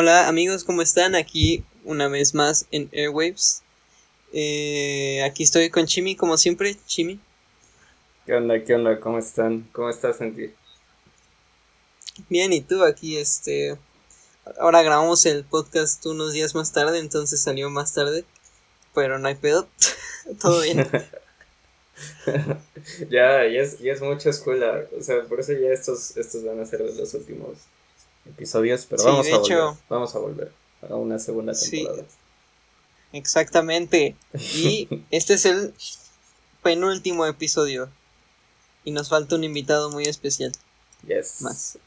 Hola amigos, ¿cómo están? Aquí una vez más en Airwaves. Eh, aquí estoy con Chimi, como siempre, Chimi. ¿Qué onda? ¿Qué onda? ¿Cómo están? ¿Cómo estás, Santi? Bien, ¿y tú? Aquí, este... Ahora grabamos el podcast unos días más tarde, entonces salió más tarde. Pero no hay pedo. Todo bien. ya, ya es, ya es mucha escuela. O sea, por eso ya estos, estos van a ser los últimos episodios. Pero vamos a volver. Vamos a volver a una segunda temporada. Exactamente. Y este es el penúltimo episodio. Y nos falta un invitado muy especial. Yes. Más.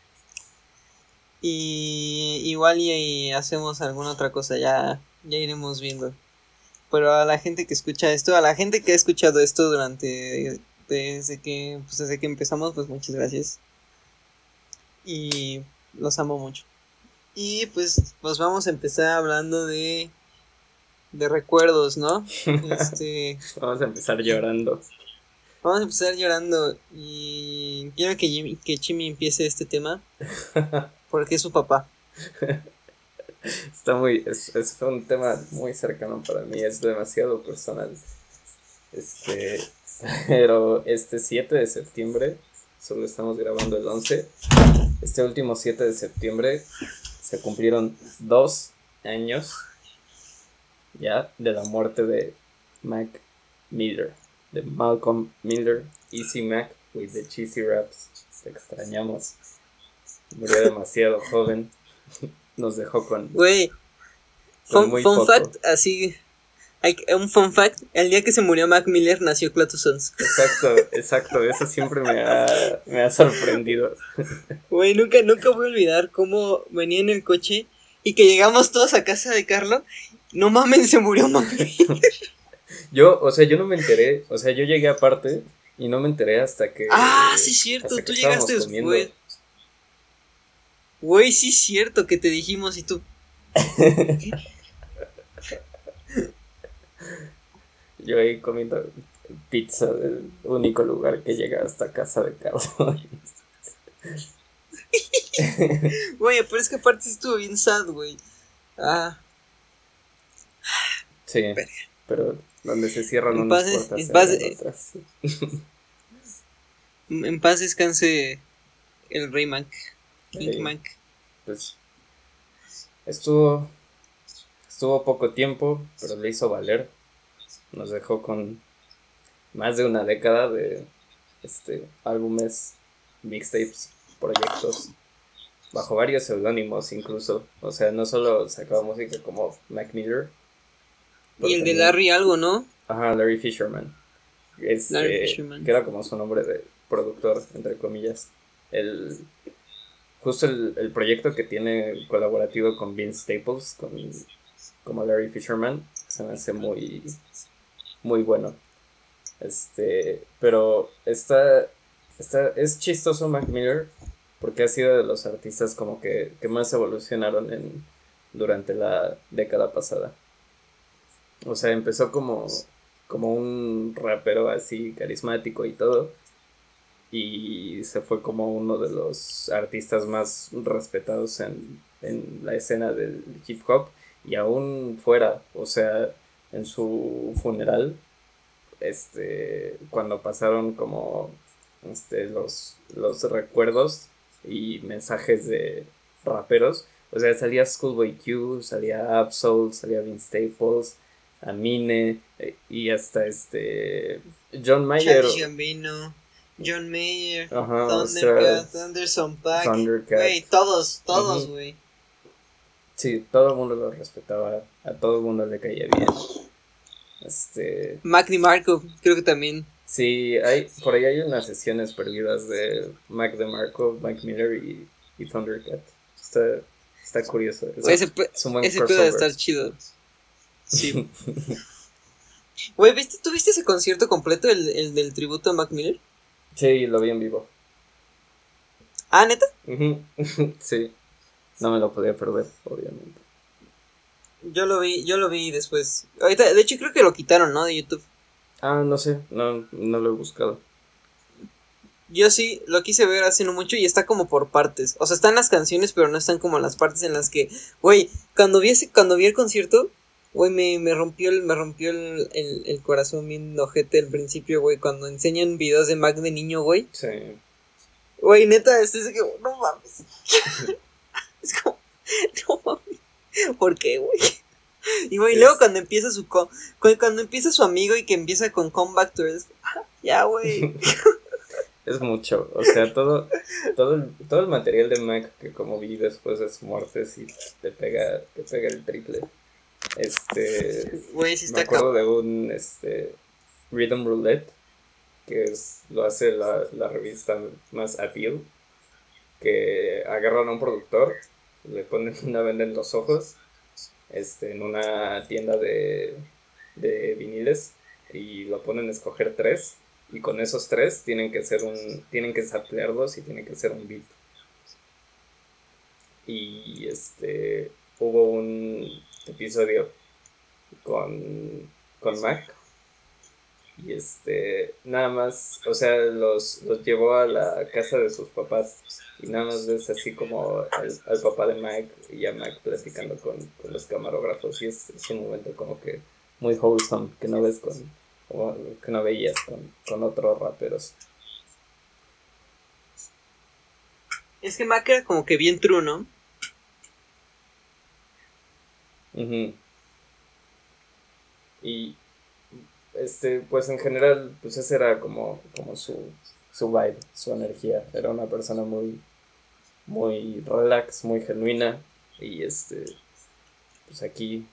Y igual y, hacemos alguna otra cosa, ya, ya iremos viendo. Pero a la gente que escucha esto, a la gente que ha escuchado esto durante desde que pues desde que empezamos, pues muchas gracias. Y los amo mucho. Y pues pues vamos a empezar hablando de de recuerdos, ¿no? Este vamos a empezar llorando. Vamos a empezar llorando y quiero que, que Chimi empiece este tema porque es su papá. Está muy, es, es, un tema muy cercano para mí, es demasiado personal. Este, pero este 7 de septiembre, solo estamos grabando el 11, este último 7 de septiembre se cumplieron dos años ya de la muerte de Mac Miller de Malcolm Miller, Easy Mac with the Cheesy Raps. Te extrañamos. Murió demasiado joven. Nos dejó con. Güey. Fun, fun fact, así. Hay, un fun fact: el día que se murió Mac Miller nació Clatus Sons. Exacto, exacto. Eso siempre me ha, me ha sorprendido. Güey, nunca, nunca voy a olvidar cómo venía en el coche y que llegamos todos a casa de Carlos. No mames, se murió Mac Miller. Yo, o sea, yo no me enteré, o sea, yo llegué aparte y no me enteré hasta que... Ah, sí, cierto, tú llegaste después. Güey, sí, cierto que te dijimos y tú... yo ahí comiendo pizza del único lugar que llega hasta casa de Carlos. Güey, pero es que aparte estuvo bien sad, güey. Ah. Sí, pero donde se cierran en unas puertas. En paz, en paz descanse el Rey Mac. Pues estuvo estuvo poco tiempo, pero le hizo valer. Nos dejó con más de una década de este álbumes, mixtapes, proyectos bajo varios seudónimos incluso. O sea, no solo sacaba música como Mac Miller, y el de Larry algo, ¿no? Ajá, Larry Fisherman. Es, Larry eh, Fisherman. Que era como su nombre de productor, entre comillas. El, justo el, proyecto que tiene colaborativo con Vince Staples, con, como Larry Fisherman, se me hace muy, muy bueno. Este, pero está, está, es chistoso Mac Miller porque ha sido de los artistas como que, que más evolucionaron en, durante la década pasada. O sea, empezó como, como un rapero así carismático y todo. Y se fue como uno de los artistas más respetados en, en la escena del hip hop. Y aún fuera, o sea, en su funeral, este, cuando pasaron como este, los, los recuerdos y mensajes de raperos, o sea, salía Schoolboy Q, salía Absol, salía Vince Staples, Amine eh, y hasta este John Mayer. John Mayer, Thundercat, Anderson Paak, Thundercat. todos, todos, güey. Sí, todo el mundo lo respetaba, a todo el mundo le caía bien. Este. Mac DeMarco, creo que también. Sí, hay, por ahí hay unas sesiones perdidas de Mac DeMarco, Mac Miller y, y Thundercat. Está, está curioso. ese, ese puede estar chido. Sí. Güey, ¿viste, ¿tú viste ese concierto completo, el, el, del tributo a Mac Miller? Sí, lo vi en vivo. ¿Ah, neta? sí. No me lo podía perder, obviamente. Yo lo vi, yo lo vi después. Ahorita, de hecho creo que lo quitaron, ¿no? De YouTube. Ah, no sé, no, no lo he buscado. Yo sí lo quise ver hace no mucho y está como por partes. O sea, están las canciones, pero no están como las partes en las que, güey, cuando vi ese, cuando vi el concierto, güey, me, me rompió el, me rompió el, el, el corazón bien ojete al principio, güey, cuando enseñan videos de Mac de niño, güey. Sí. Güey, neta, este es que, no mames. es como, no. ¿Por qué, güey? Y güey, luego cuando empieza su cuando empieza su amigo y que empieza con Come Back to ya güey. es mucho, o sea, todo todo el, todo el material de Mac que como vi después de su muerte sí te pega te pega el triple. Este güey, sí está me acuerdo de un este Rhythm Roulette que es lo hace la, la revista más Appeal que agarran a un productor, le ponen una venda en los ojos este, en una tienda de, de viniles y lo ponen a escoger tres y con esos tres tienen que ser un tienen que samplearlos y tienen que ser un beat. Y este hubo un episodio con con Mac y este, nada más, o sea, los, los llevó a la casa de sus papás y nada más ves así como al, papá de Mike y a Mike platicando con, los camarógrafos y es, un momento como que muy wholesome que no ves con, que no veías con, otros raperos. Es que Mac era como que bien true, ¿no? Y este, pues en general, pues ese era como, como su, su vibe, su energía. Era una persona muy, muy relax, muy genuina. Y este, pues aquí,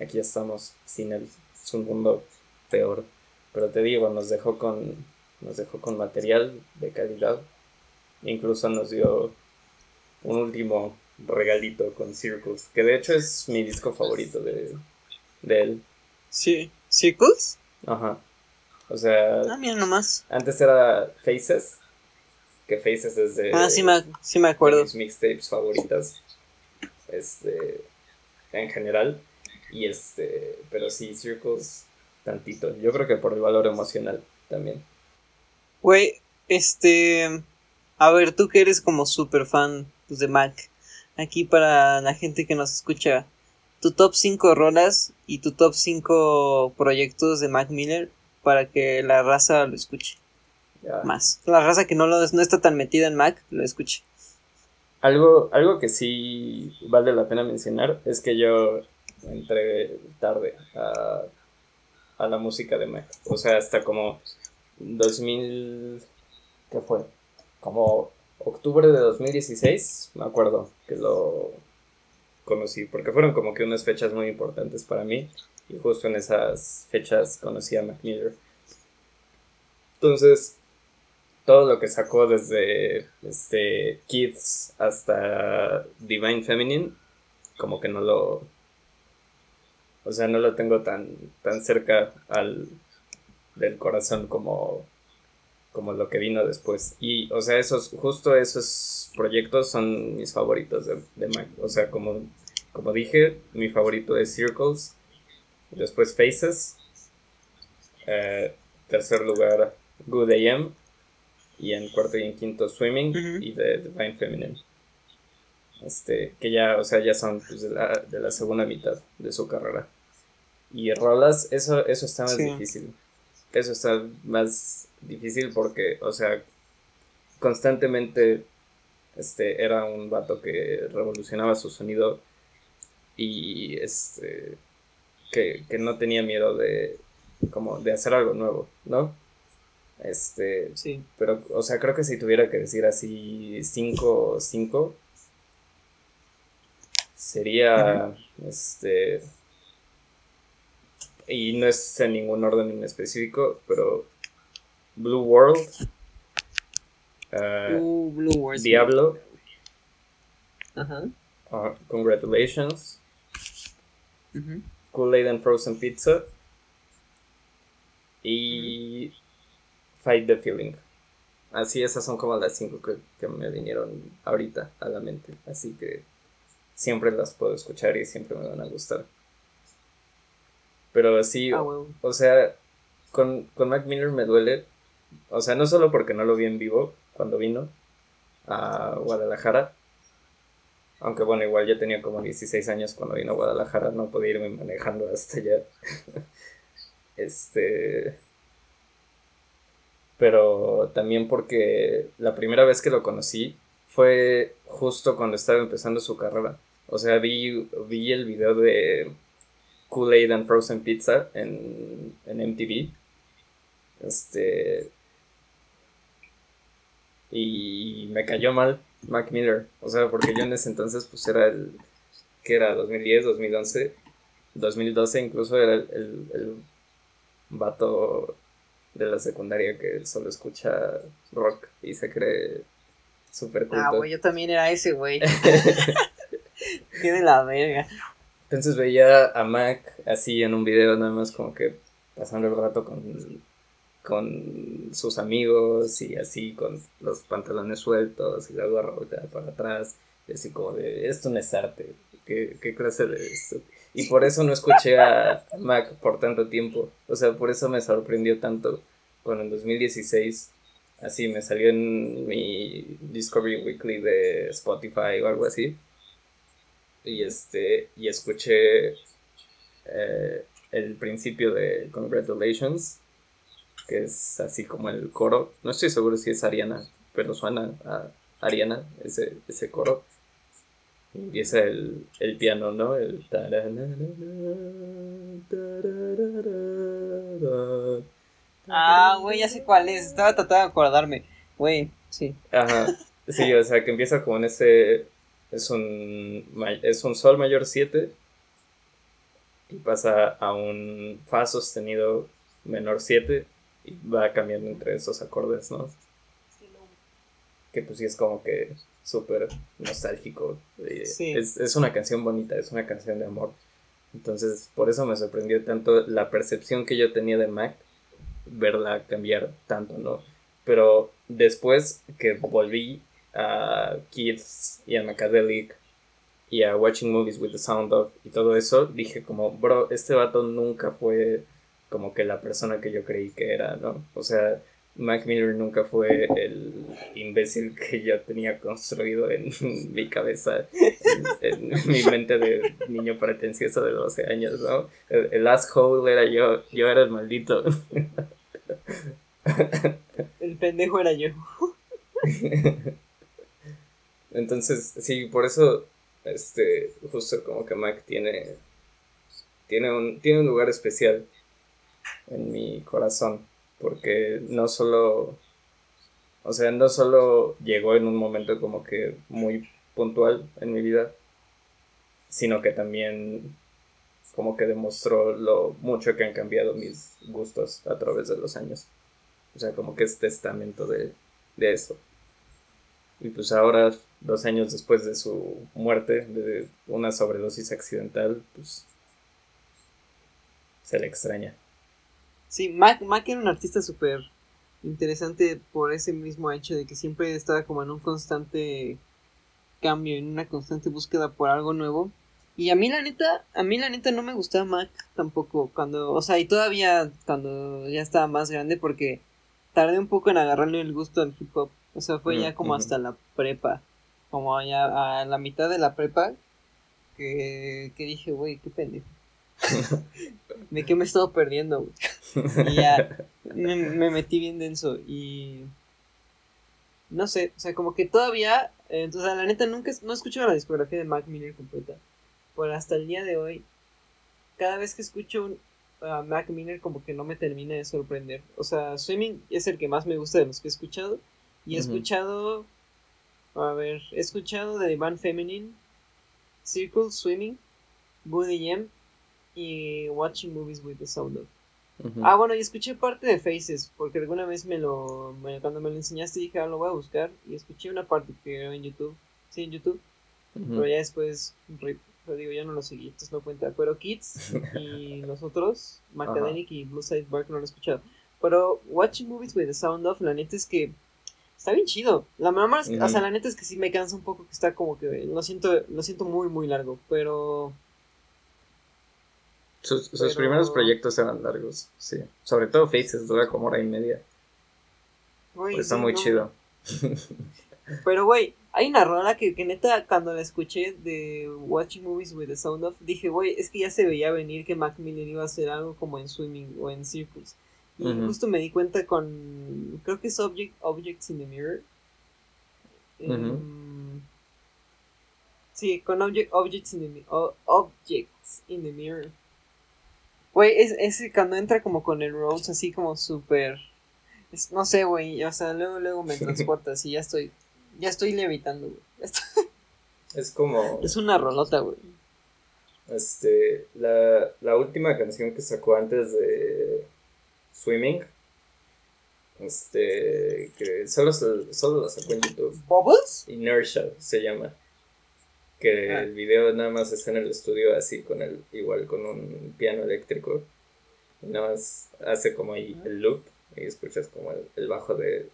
aquí estamos sin él. Es un mundo peor. Pero te digo, nos dejó con, nos dejó con material de calidad. Incluso nos dio un último regalito con Circles, que de hecho es mi disco favorito de, de él. Sí. ¿Circles? Ajá. O sea. Ah, mira nomás. Antes era Faces. Que Faces es de. Ah, sí me, sí me acuerdo. mis mixtapes favoritas. Este. En general. Y este. Pero sí, Circles. Tantito. Yo creo que por el valor emocional también. Güey, este. A ver, tú que eres como super fan pues, de Mac. Aquí para la gente que nos escucha tu top 5 rolas y tu top 5 proyectos de Mac Miller para que la raza lo escuche. Más. La raza que no, lo, no está tan metida en Mac lo escuche. Algo, algo que sí vale la pena mencionar es que yo entré tarde a, a la música de Mac. O sea, hasta como 2000... ¿Qué fue? Como octubre de 2016, me acuerdo que lo conocí, porque fueron como que unas fechas muy importantes para mí, y justo en esas fechas conocí a Mac Entonces, todo lo que sacó desde este, Kids hasta Divine Feminine, como que no lo... O sea, no lo tengo tan, tan cerca al, del corazón como, como lo que vino después. Y, o sea, esos, justo esos proyectos son mis favoritos de, de Mac. O sea, como, como dije, mi favorito es Circles, después Faces, eh, tercer lugar Good AM, y en cuarto y en quinto Swimming y The Divine Feminine. Este, que ya, o sea, ya son pues, de, la, de, la, segunda mitad de su carrera. Y rolas, eso, eso está más difícil. Eso está más difícil porque, o sea, constantemente este, era un vato que revolucionaba su sonido y este, que, no tenía miedo de, como, de hacer algo nuevo, ¿no? Este, sí. Pero, o sea, creo que si tuviera que decir así 5 5 sería, este, y no es en ningún orden en específico, pero Blue World, uh, Blue World Diablo, Ajá. Uh, Kool-Aid and Frozen Pizza y Fight the Feeling. Así esas son como las cinco que, me vinieron ahorita a la mente. Así que siempre las puedo escuchar y siempre me van a gustar. Pero así, ah, o sea, con, con Mac Miller me duele O sea, no solo porque no lo vi en vivo cuando vino a Guadalajara, aunque bueno, igual ya tenía como 16 años cuando vino a Guadalajara, no podía irme manejando hasta allá. este. Pero también porque la primera vez que lo conocí fue justo cuando estaba empezando su carrera. O sea, vi, vi el video de Kool-Aid and Frozen Pizza en, en MTV. Este. Y me cayó mal Mac Miller. O sea, porque yo en ese entonces, pues era el. que era? 2010, 2011, 2012, incluso era el, el, el vato de la secundaria que solo escucha rock y se cree súper cool. Ah, güey, yo también era ese, güey. Qué de la verga. Entonces veía a Mac así en un video, nada más como que pasando el rato con con sus amigos y así con los pantalones sueltos y la gorra volteada para atrás. Y así como de, esto no es arte, ¿qué, qué clase de esto? Y por eso no escuché a Mac por tanto tiempo. O sea, por eso me sorprendió tanto cuando en 2016 así me salió en mi Discovery Weekly de Spotify o algo así. Y este, y escuché eh, el principio de Congratulations que es así como el coro. No estoy seguro si es Ariana, pero suena a Ariana ese, ese coro. Empieza el, el piano, ¿no? El Ah, güey, ya sé cuál es. Estaba tratando de acordarme. Güey, sí. Ajá. Sí, o sea, que empieza con ese. Es un, es un Sol mayor 7 y pasa a un Fa sostenido menor 7 y va cambiando entre esos acordes, ¿no? Que pues sí es como que súper nostálgico. Es, es una canción bonita, es una canción de amor. Entonces, por eso me sorprendió tanto la percepción que yo tenía de Mac, verla cambiar tanto, ¿no? Pero después que volví a Kids y a Macadelic y a Watching Movies with the Sound of y todo eso, dije como, bro, este vato nunca fue como que la persona que yo creí que era, ¿no? O sea, Mac Miller nunca fue el imbécil que yo tenía construido en mi cabeza, en, mi mente de niño pretencioso de 12 años, ¿no? El, el asshole era yo, yo era el maldito. El pendejo era yo. Entonces, sí, por eso, este, justo como que Mac tiene, tiene un, tiene un lugar especial en mi corazón, porque no solo, o sea, no solo llegó en un momento como que muy puntual en mi vida, sino que también como que demostró lo mucho que han cambiado mis gustos a través de los años. O sea, como que es testamento de, de eso. Y pues ahora, dos años después de su muerte, de una sobredosis accidental, pues se le extraña. Sí, Mac, Mac era un artista súper interesante por ese mismo hecho de que siempre estaba como en un constante cambio, en una constante búsqueda por algo nuevo. Y a mí la neta, a mí la neta no me gustaba Mac tampoco cuando, o sea, y todavía cuando ya estaba más grande porque tardé un poco en agarrarle el gusto al hip hop. O sea, fue ya como hasta la prepa, como ya a la mitad de la prepa que, que dije, güey, qué pendejo. ¿De qué me he estado perdiendo, Y ya me, metí bien denso y... No sé, o sea, como que todavía... entonces, la neta, nunca no he escuchado la discografía de Mac Miller completa. Pero hasta el día de hoy, cada vez que escucho a Mac Miller, como que no me termina de sorprender. O sea, Swimming es el que más me gusta de los que he escuchado. Y he escuchado... A ver, he escuchado de Van Feminine, Circle Swimming, Buddy M y Watching Movies with the Sound of. Ah, bueno, y escuché parte de Faces, porque alguna vez me lo, cuando me lo enseñaste dije, ah, lo voy a buscar, y escuché una parte que era en YouTube, sí, en YouTube, pero ya después, pero digo, ya no lo seguí, entonces no cuenta, pero Kids y nosotros, Macademic y Blue Side Bark no lo he escuchado, pero Watching Movies with the Sound of, la neta es que está bien chido, la mamá, o sea, la neta es que sí me cansa un poco que está como que, lo siento, lo siento muy, muy largo, pero sus, primeros proyectos eran largos, sí. Sobre todo Faces dura como hora y media. está muy chido. Pero, güey, hay una rola que, que neta, cuando la escuché de Watching Movies with the Sound of, dije, güey, es que ya se veía venir que Macmillan iba a hacer algo como en Swimming o en Circles. Y justo me di cuenta con, creo que es Object, Objects in the Mirror. Em, sí, con Objects, in the, Objects in the Mirror. Güey, es, ese cuando entra como con el Rose así como súper... No sé, güey, o sea, luego, luego me transporta así, ya estoy ya estoy levitando, güey. Es como. Es una rolota, güey. Este. La, la última canción que sacó antes de. Swimming. Este. Que solo, solo la sacó en YouTube. ¿Bubbles? Inertia se llama. Que ah. el video nada más está en el estudio así con el. Igual con un piano eléctrico. Y nada más hace como ahí el loop. Y escuchas como el bajo de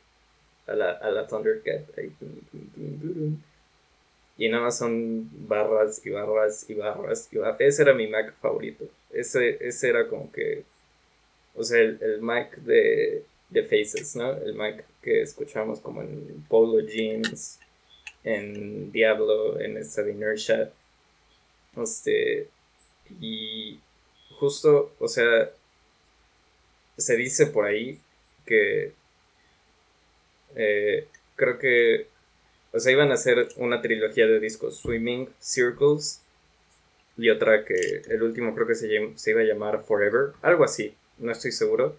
a la, a la Thundercat. y nada más son barras y barras y barras y barras. Ese era mi Mac favorito. Ese, ese era como que. O sea, el, el Mac de, de Faces, ¿no? El Mac que escuchamos como en Polo Jeans, en Diablo, en esta de Inertia. Este. Y justo, o sea, se dice por ahí que eh, creo que, o sea, iban a hacer una trilogía de discos, Swimming, Circles, y otra que el último creo que se, se iba a llamar Forever, algo así, no estoy seguro.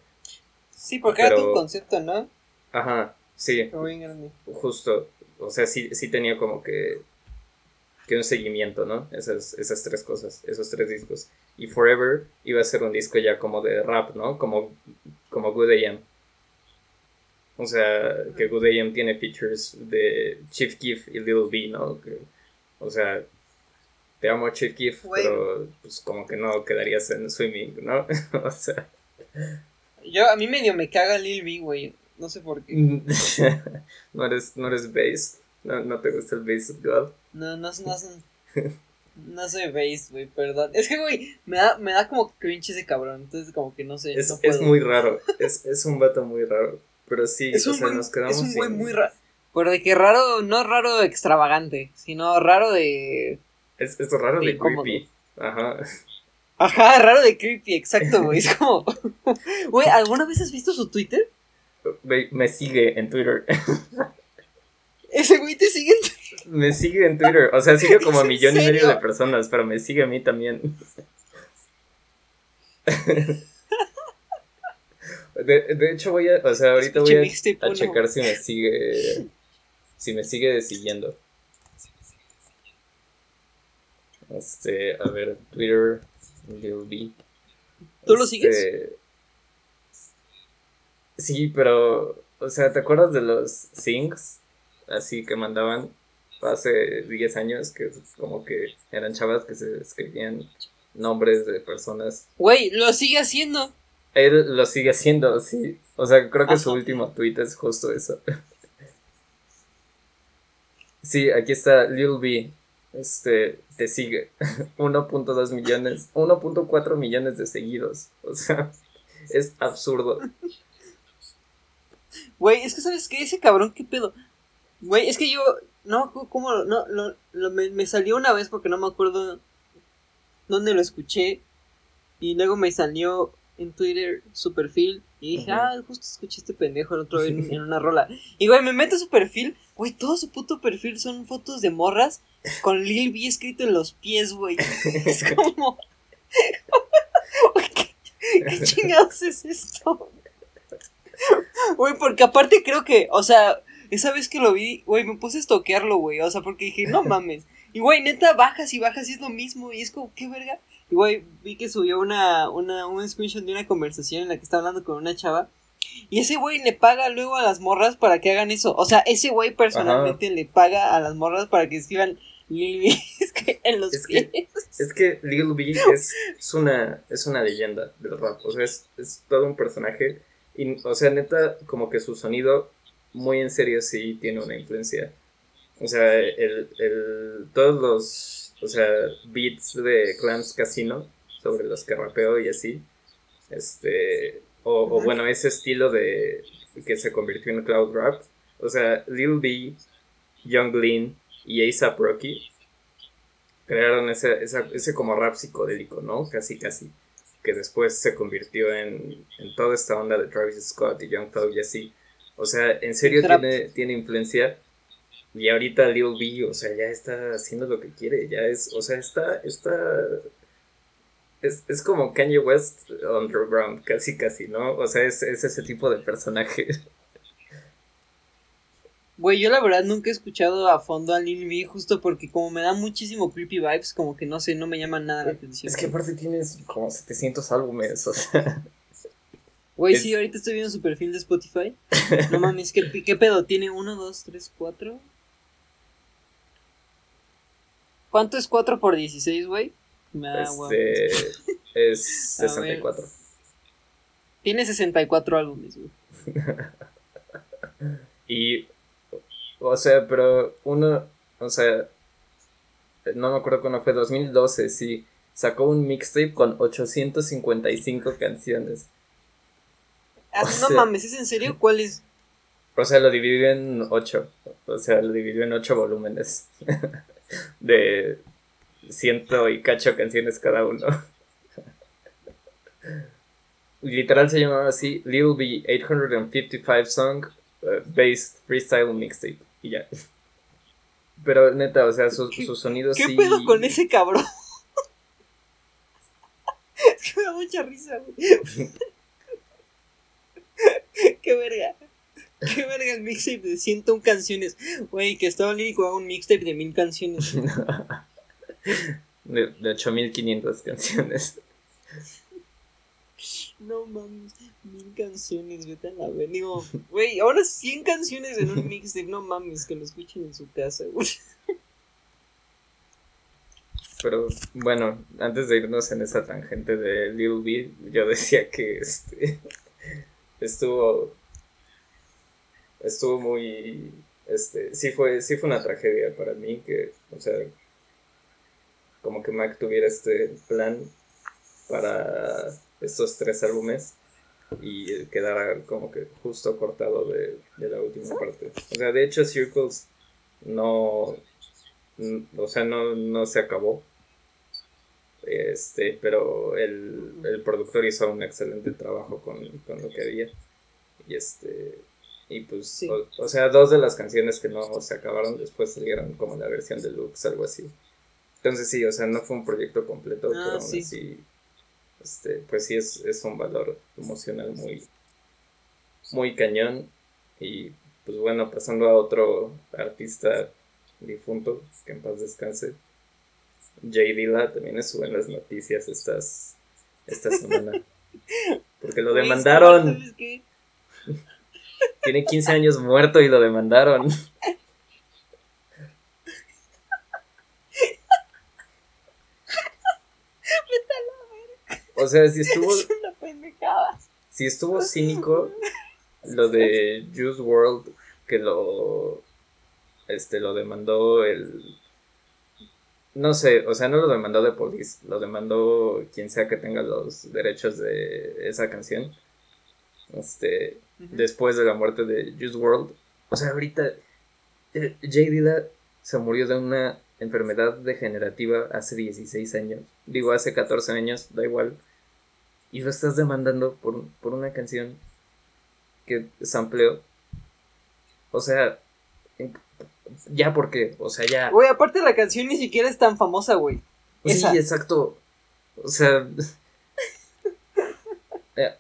Sí, porque era tu concepto, ¿no? Ajá, sí. Justo, o sea, sí, sí tenía como que, que un seguimiento, ¿no? Esas, esas tres cosas, esos tres discos. Y Forever iba a ser un disco ya como de rap, ¿no? Como, como Good AM. O sea, que Good AM tiene features de Chief Keef y Little B, ¿no? o sea, te amo Chief Keef, pero pues como que no quedarías en swimming, ¿no? o sea. Yo, a mí medio me caga Lil B, güey. No sé por qué. no eres, no eres. No, no te gusta el bass God. No, no, no, no, no soy bass, güey, perdón. Es que, güey, me da, me da como cringe ese cabrón. Entonces, como que no sé. Es, es muy raro. Es, es un vato muy raro. Pero sí, es o sea, nos quedamos. Es un güey muy raro. Pero de que raro, no raro extravagante, sino raro de. Es, es raro de, creepy. Ajá. Ajá, raro de creepy, exacto, güey. Es como. Güey, ¿alguna vez has visto su Twitter? Me sigue en Twitter. ¿Ese güey te sigue en Twitter? Me sigue en Twitter. O sea, sigue como a millón y medio de personas, pero me sigue a mí también. De, de hecho voy a, o sea, ahorita voy a, checar si me sigue, si me sigue siguiendo. Este, a ver, Twitter, Lil ¿Tú lo sigues? Sí, pero, o sea, ¿te acuerdas de los things? Así que mandaban hace 10 años, que como que eran chavas que se escribían nombres de personas. Güey, lo sigue haciendo. Él lo sigue haciendo, sí. O sea, creo que su último tweet es justo eso. sí, aquí está Lil B. Este, te sigue. 1.2 millones, 1.4 millones de seguidos. O sea, es absurdo. Güey, es que sabes qué, ese cabrón, qué pedo. Güey, es que yo, no, ¿cómo? No, lo, me, me salió una vez porque no me acuerdo dónde lo escuché. Y luego me salió en Twitter su perfil y dije, ah, justo escuché este pendejo el otro en, en una rola. Y güey, me meto a su perfil, güey, todo su puto perfil son fotos de morras con Lil B escrito en los pies, güey. Es como. ¿Qué, ¿Qué chingados es esto? Güey, porque aparte creo que, o sea, esa vez que lo vi, güey, me puse a estoquearlo, güey. O sea, porque dije, no mames. Y güey, neta, bajas y bajas y es lo mismo. Y es como, ¿qué verga? Y güey, vi que subió una, una, un screenshot de una conversación en la que está hablando con una chava. Y ese güey le paga luego a las morras para que hagan eso. O sea, ese güey personalmente le paga a las morras para que escriban Lil en los es pies. Que, es que Lil B es, una, es una leyenda del rap. O sea, es, es todo un personaje. Y, o sea, neta, como que su sonido, muy en serio, sí tiene una influencia. O sea, el, el, todos los o sea, beats de Clams Casino sobre los que rapeo y así. Este, o, bueno, ese estilo de que se convirtió en cloud rap. O sea, Lil B, Young Lean y ASAP Rocky crearon ese, ese como rap psicodélico, ¿no? Casi, casi. Que después se convirtió en, en toda esta onda de Travis Scott y Young Thug y así. O sea, en serio tiene, tiene influencia. Y ahorita Lil B, o sea, ya está haciendo lo que quiere. Ya es, o sea, está, está es, es como Kanye West underground, casi casi, ¿no? O sea, es, es ese tipo de personaje. Güey, yo la verdad nunca he escuchado a fondo a Lil B justo porque como me da muchísimo creepy vibes, como que no sé, no me llama nada la atención. Es que aparte tienes como 700 álbumes, o sea... Güey, sí, ahorita estoy viendo su perfil de Spotify. No mames, ¿qué, qué pedo? ¿Tiene 1, 2, 3, 4? ¿Cuánto es 4 por 16, güey? este, es 64. Tiene 64 álbumes, güey. y, o sea, pero uno, o sea, no me acuerdo cuándo fue, 2012, sí, sacó un mixtape con 855 canciones. Ah, no mames, ¿es en serio? ¿Cuál es? O sea, lo dividió en 8, o sea, lo dividió en 8 volúmenes de ciento y cacho canciones cada uno. Literal se llamaba así Lil B 855 Song uh, Based Freestyle Mixtape. Y ya. Pero neta, o sea, sus su sonidos ¿Qué pedo con ese cabrón? es que me da mucha risa, güey. Qué verga. Qué verga el mixtape de 101 canciones. Güey, que estaba lírico haga un mixtape de mil canciones. de, de 8500 canciones. No mames, mil canciones, vete a la ver. Digo, güey, ahora 100 canciones en un mixtape, no mames, que lo escuchen en su casa, güey. Pero bueno, antes de irnos en esa tangente de Lil B, yo decía que este estuvo estuvo muy este sí fue sí fue una tragedia para mí que o sea como que Mac tuviera este plan para estos tres álbumes y quedara como que justo cortado de, la última parte. O sea, de hecho Circles no, o sea, no, se acabó. Este, pero el, productor hizo un excelente trabajo con, lo que había. Y este, y pues, o, sea, dos de las canciones que no se acabaron después salieron como la versión deluxe, algo así. Entonces sí, o sea, no fue un proyecto completo, ah, pero sí. Este, pues sí es, es un valor emocional muy, muy cañón. Y pues bueno, pasando a otro artista difunto, que en paz descanse. Jay Dilla también estuvo en las noticias estas, esta semana. Porque lo demandaron. Tiene 15 años muerto y lo demandaron. O sea, si estuvo. Es una pendejada. Si estuvo cínico lo de Juice World, que lo. Este, lo demandó el. No sé, o sea, no lo demandó de Police, lo demandó quien sea que tenga los derechos de esa canción. Este, después de la muerte de Juice World. O sea, ahorita eh, Jay Dilla se murió de una enfermedad degenerativa hace 16 años. Digo, hace 14 años, da igual y lo estás demandando por, por una canción que sampleó. O sea, ya porque, o sea, ya. Güey, aparte la canción ni siquiera es tan famosa, güey. Sí, exacto. O sea, eh,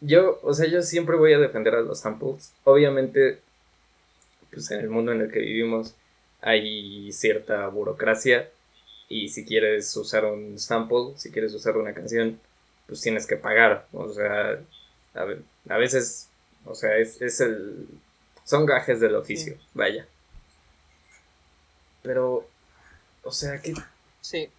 yo, o sea, yo siempre voy a defender a los samples. Obviamente, pues en el mundo en el que vivimos hay cierta burocracia y si quieres usar un sample, si quieres usar una canción, pues tienes que pagar. O sea, a, veces, o sea, es, es, el... Son gajes del oficio, vaya. Pero, o sea, que... Sí.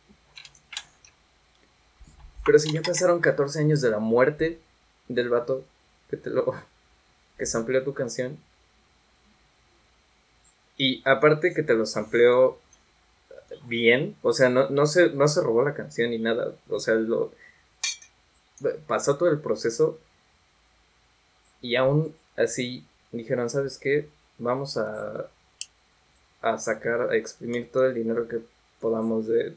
Pero si ya pasaron 14 años de la muerte del vato que te lo... que sampleó tu canción. Y aparte que te lo sampleó bien, o sea, no, no, se, no se robó la canción ni nada. O sea, lo, pasó todo el proceso y aún así dijeron, ¿sabes qué? Vamos a, a sacar, a exprimir todo el dinero que podamos de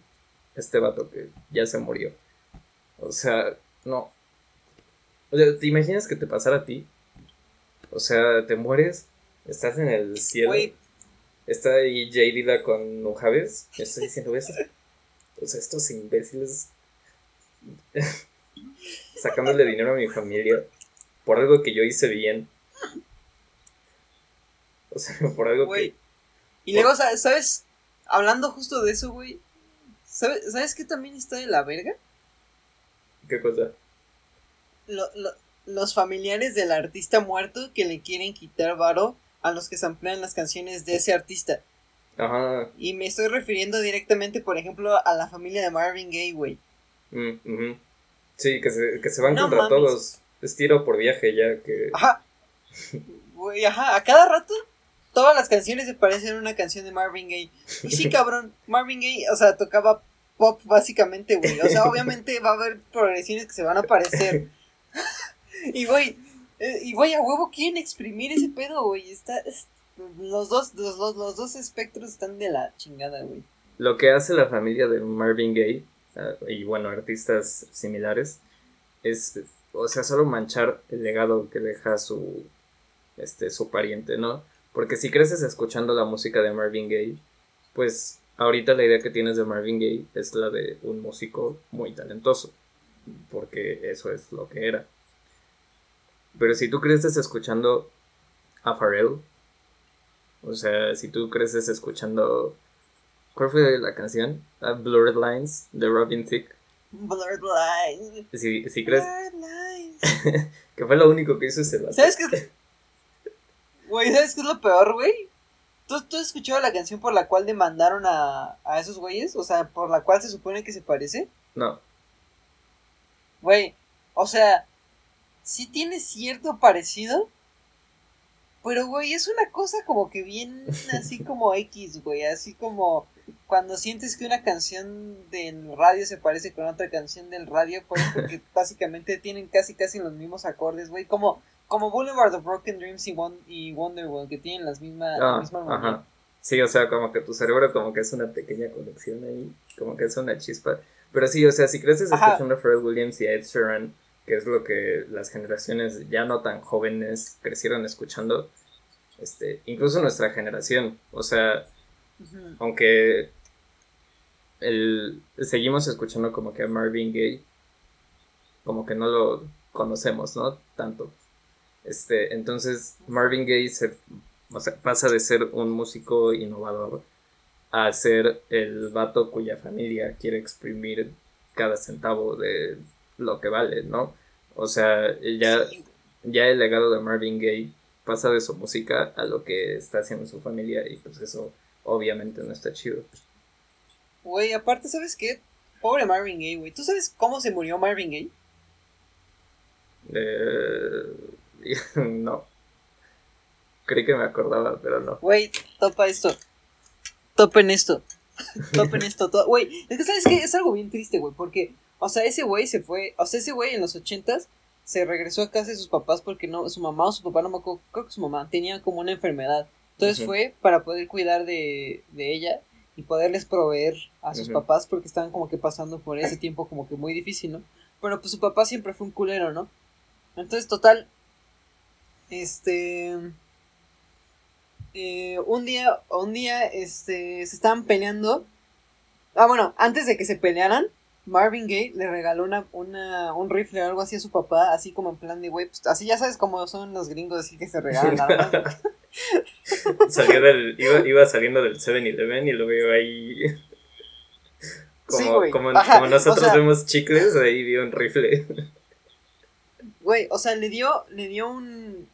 este vato que ya se murió. O sea, no. O sea, ¿te imaginas que te pasara a ti? O sea, te mueres, estás en el cielo. Está ahí J. Dilla con Javes. Estoy diciendo eso. O sea, estos imbéciles sacándole dinero a mi familia por algo que yo hice bien. O sea, por algo que. Y luego, ¿sabes? Hablando justo de eso, güey. ¿Sabes, ¿Sabes qué también está de la verga? ¿Qué cosa? los familiares del artista muerto que le quieren quitar varo a los que samplean las canciones de ese artista. Ajá. Y me estoy refiriendo directamente, por ejemplo, a la familia de Marvin Gaye, güey. Mm, sí, que se, que se van contra todos. Es tiro por viaje ya que. Ajá. Güey, ajá. A cada rato, todas las canciones se parecen a una canción de Marvin Gaye. Y sí, cabrón, Marvin Gaye, o sea, tocaba pop básicamente, güey. O sea, obviamente va a haber progresiones que se van a parecer. y güey, eh, y güey, a huevo quieren exprimir ese pedo, güey. Está, los, dos, los, los, dos espectros están de la chingada, güey. Lo que hace la familia de Marvin Gaye, y bueno, artistas similares, es, o sea, solo manchar el legado que deja su, este, su pariente, ¿no? Porque si creces escuchando la música de Marvin Gaye, pues ahorita la idea que tienes de Marvin Gaye es la de un músico muy talentoso, porque eso es lo que era. Pero si tú creces escuchando a Pharrell, o sea, si tú creces escuchando. ¿Cuál fue la canción? Uh, Blurred Lines de Robin Thicke. Blurred Lines. Si, si crees. Blurred Lines. que fue lo único que hizo ese vato. ¿Sabes qué? Güey, ¿sabes qué es lo peor, güey? ¿Tú, ¿Tú has escuchado la canción por la cual demandaron a, a esos güeyes? O sea, por la cual se supone que se parece. No. Güey, o sea, sí tiene cierto parecido. Pero, güey, es una cosa como que bien así como X, güey. Así como cuando sientes que una canción del radio se parece con otra canción del radio, pues porque básicamente tienen casi casi los mismos acordes, güey. Como, como Boulevard of Broken Dreams y, y Wonderwall, que tienen las mismas, la ah, misma Sí, o sea, como que tu cerebro como que es una pequeña conexión ahí, como que es una chispa. Pero sí, o sea, si creces escuchando a Pharrell Williams y a Ed Sheeran que es lo que las generaciones ya no tan jóvenes crecieron escuchando, este, incluso nuestra generación, o sea, aunque el, seguimos escuchando como que a Marvin Gaye, como que no lo conocemos, ¿no? Tanto. Este, entonces Marvin Gaye se, pasa de ser un músico innovador a ser el vato cuya familia quiere exprimir cada centavo de lo que vale, ¿no? O sea, ya, ya el legado de Marvin Gaye pasa de su música a lo que está haciendo su familia y pues eso obviamente no está chido. Güey, aparte, ¿sabes qué? Pobre Marvin Gaye, güey. ¿Tú sabes cómo se murió Marvin Gaye? Eh, no. Creí que me acordaba, pero no. Güey, topa esto. Topen esto. Topen esto. Güey, es que sabes que es algo bien triste, güey, porque o sea, ese güey se fue, o sea, ese güey en los ochentas se regresó a casa de sus papás porque no, su mamá o su papá, no me acuerdo, creo que su mamá tenía como una enfermedad. Entonces fue para poder cuidar de, de ella y poderles proveer a sus papás porque estaban como que pasando por ese tiempo como que muy difícil, ¿no? Pero pues su papá siempre fue un culero, ¿no? Entonces, total, este... Eh, un día, un día, este, se estaban peleando. Ah, bueno, antes de que se pelearan, Marvin Gaye le regaló una, una, un rifle o algo así a su papá, así como en plan de, güey, pues, así ya sabes cómo son los gringos, así que se regalan armas. Salió del, iba, iba saliendo del 7-Eleven y lo veo ahí. Como, como, como, nosotros vemos chicles, ahí vio un rifle. Güey, o sea, le dio, le dio un,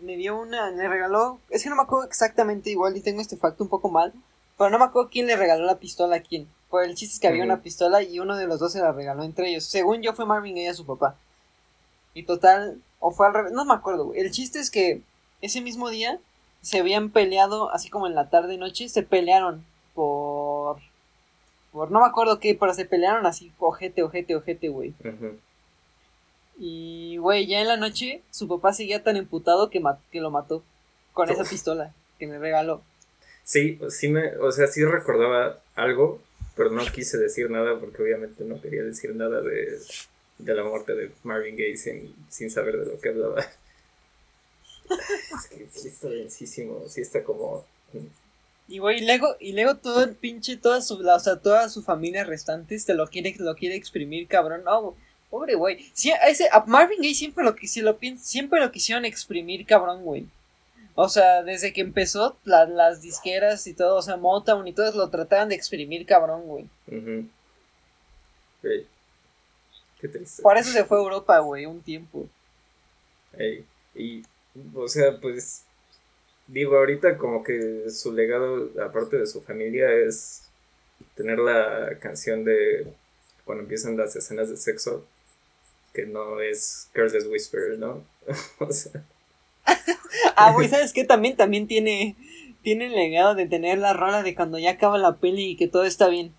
le dio una, le regaló, es que no me acuerdo exactamente igual y tengo este facto un poco mal, pero no me acuerdo quién le regaló la pistola a quién. Por el chiste es que había una pistola y uno de los dos se la regaló entre ellos. Según yo fue Marvin Gaye a su papá. Y total, o fue al revés, no me acuerdo, El chiste es que ese mismo día se habían peleado, así como en la tarde y noche, se pelearon por... Por no me acuerdo qué, pero se pelearon así, ojete, ojete, ojete, güey. Y, güey, ya en la noche su papá seguía tan emputado que, que lo mató con esa pistola que me regaló. Sí, sí me, o sea, sí recordaba algo, pero no quise decir nada porque obviamente no quería decir nada de, de la muerte de Marvin Gaye sin, sin saber de lo que hablaba. es que sí está densísimo, sí está como... Y güey, y luego, y luego todo el pinche, toda su, o sea, toda su familia restantes te lo quiere, lo quiere exprimir, cabrón. No, pobre güey. Sí, a, Marvin Gaye siempre lo, lo, siempre lo quisieron exprimir, cabrón, güey. O sea, desde que empezó las disqueras y todo, o sea, Motown y todos lo trataban de exprimir, cabrón, güey. Qué triste. Por eso se fue a Europa, güey, un tiempo. y, o sea, pues, digo, ahorita como que su legado, aparte de su familia, es tener la canción de cuando empiezan las escenas de sexo, que no es Careless Whisper, ¿no? o sea... ah, güey, ¿sabes qué? También, también tiene, tiene el legado de tener la rola de cuando ya acaba la peli y que todo está bien.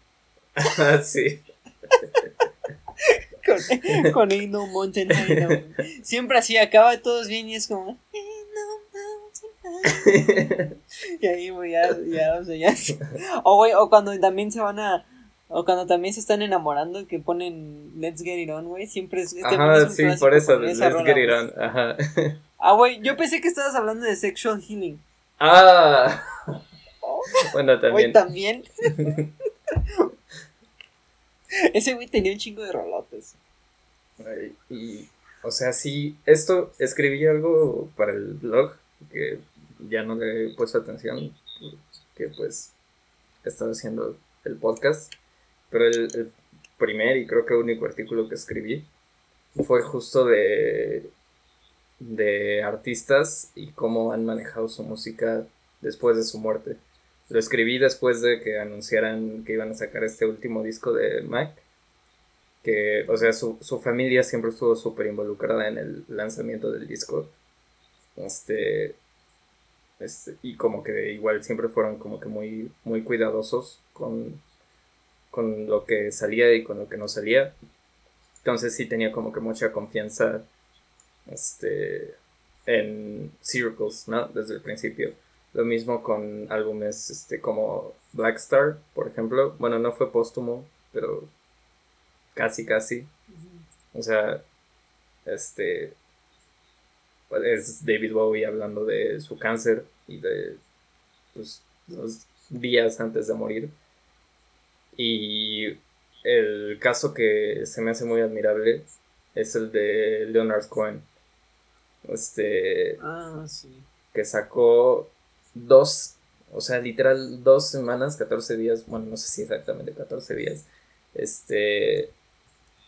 Ah, sí. con, con Ain't No Mountain Siempre así, acaba todos bien y es como... y ahí, güey, ya, ya, o sea, ya. O, güey, o cuando también se van a o cuando también se están enamorando que ponen Let's Get It On, güey. Siempre es. Este ajá, sí, por eso, Let's Get It On. Ajá. Ah, güey, yo pensé que estabas hablando de Sexual Healing. Ah. bueno, también. Güey, también. Ese güey tenía un chingo de rolotes. y, o sea, sí, esto, escribí algo para el blog que ya no le he puesto atención, que pues he estado haciendo el podcast. Pero el, primer y creo que único artículo que escribí fue justo de, de artistas y cómo han manejado su música después de su muerte. Lo escribí después de que anunciaran que iban a sacar este último disco de Mac. Que, o sea, su, su familia siempre estuvo súper involucrada en el lanzamiento del disco. Este, este, y como que igual siempre fueron como que muy, muy cuidadosos con, con lo que salía y con lo que no salía. Entonces sí tenía como que mucha confianza este, en Circles, ¿no? Desde el principio. Lo mismo con álbumes este, como Black Star, por ejemplo. Bueno, no fue póstumo, pero casi, casi. O sea, este es David Bowie hablando de su cáncer y de pues, los días antes de morir. Y el caso que se me hace muy admirable es el de Leonard Cohen. Este. Ah, sí. Que sacó dos, o sea, literal, dos semanas, 14 días, bueno, no sé si exactamente 14 días, este.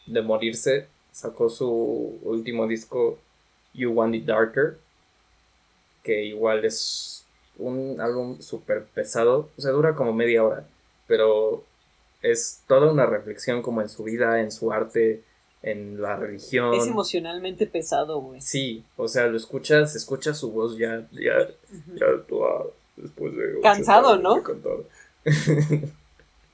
De morirse. Sacó su último disco, You Want It Darker. Que igual es un álbum súper pesado. O sea, dura como media hora. Pero es toda una reflexión como en su vida, en su arte, en la religión. Es emocionalmente pesado, güey. Sí, o sea, lo escuchas, escuchas su voz ya, ya, ya toda, después de... Cansado, ¿no?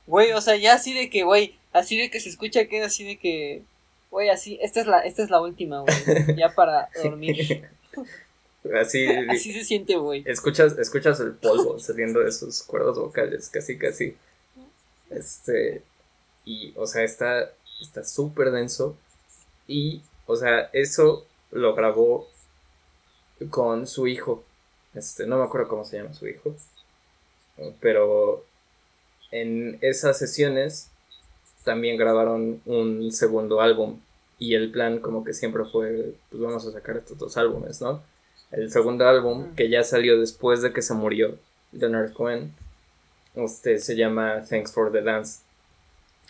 Güey, o sea, ya así de que, güey, así de que se escucha que así de que, güey, así, esta es la, esta es la última, güey, ya para dormir. Así, así se siente, güey. Escuchas, escuchas el polvo saliendo de sus cuerdas vocales, casi, casi. Este, y, o sea, está está súper denso. Y, o sea, eso lo grabó con su hijo. Este, no me acuerdo cómo se llama su hijo. Pero en esas sesiones también grabaron un segundo álbum. Y el plan como que siempre fue, pues vamos a sacar estos dos álbumes, ¿no? El segundo álbum, que ya salió después de que se murió Leonard Cohen, este, se llama Thanks for the Dance.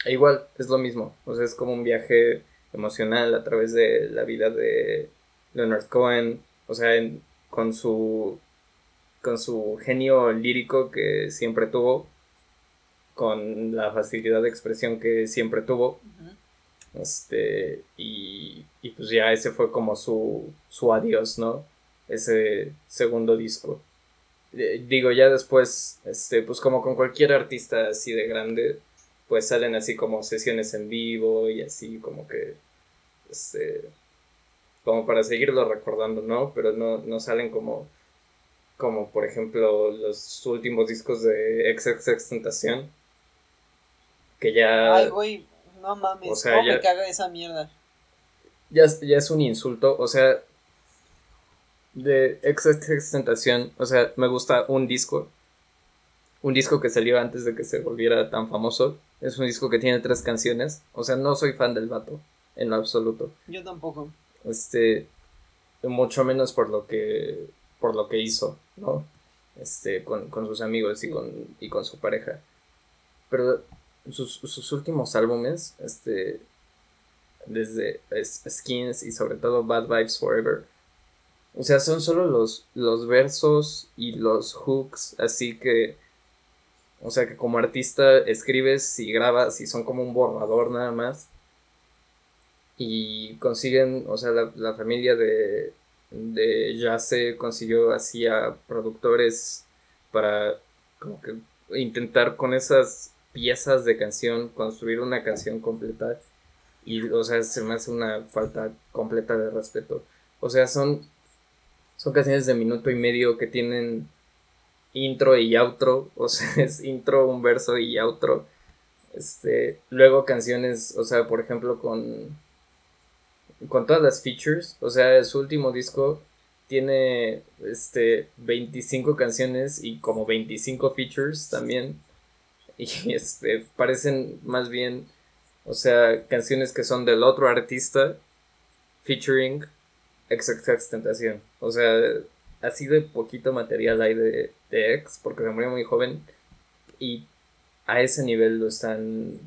E igual, es lo mismo. O sea, es como un viaje emocional a través de la vida de Leonard Cohen. O sea, con su. con su genio lírico que siempre tuvo. Con la facilidad de expresión que siempre tuvo. Este. Y, y pues ya ese fue como su. su adiós, ¿no? Ese segundo disco. Eh, digo, ya después, este, pues como con cualquier artista así de grande, pues salen así como sesiones en vivo y así como que, este, como para seguirlo recordando, ¿no? Pero no, no salen como, como por ejemplo los últimos discos de XXX Tentación, que ya... Ay, güey, no mames, o sea, ¿cómo me caga esa mierda? Ya, ya es un insulto, o sea, de XXX Tentación, o sea, me gusta un disco, un disco que salió antes de que se volviera tan famoso, es un disco que tiene tres canciones, o sea, no soy fan del vato, en lo absoluto. Yo tampoco. Este, mucho menos por lo que, por lo que hizo, ¿no? Este, con, sus amigos y con, y con su pareja. Pero sus, sus últimos álbumes, este, desde Skins y sobre todo Bad Vibes Forever, o sea, son solo los, los versos y los hooks, así que, o sea, que como artista escribes y grabas y son como un borrador nada más. Y consiguen, o sea, la, familia de, de Yase consiguió así a productores para como que intentar con esas piezas de canción construir una canción completa. Y o sea se me hace una falta completa de respeto. O sea son son canciones de minuto y medio que tienen intro y outro o sea es intro un verso y outro este luego canciones o sea por ejemplo con con todas las features, o sea, su último disco tiene este 25 canciones y como 25 features también y este parecen más bien o sea, canciones que son del otro artista featuring XXX Tentación. O sea, así de poquito material hay de, de X porque se murió muy joven y a ese nivel lo están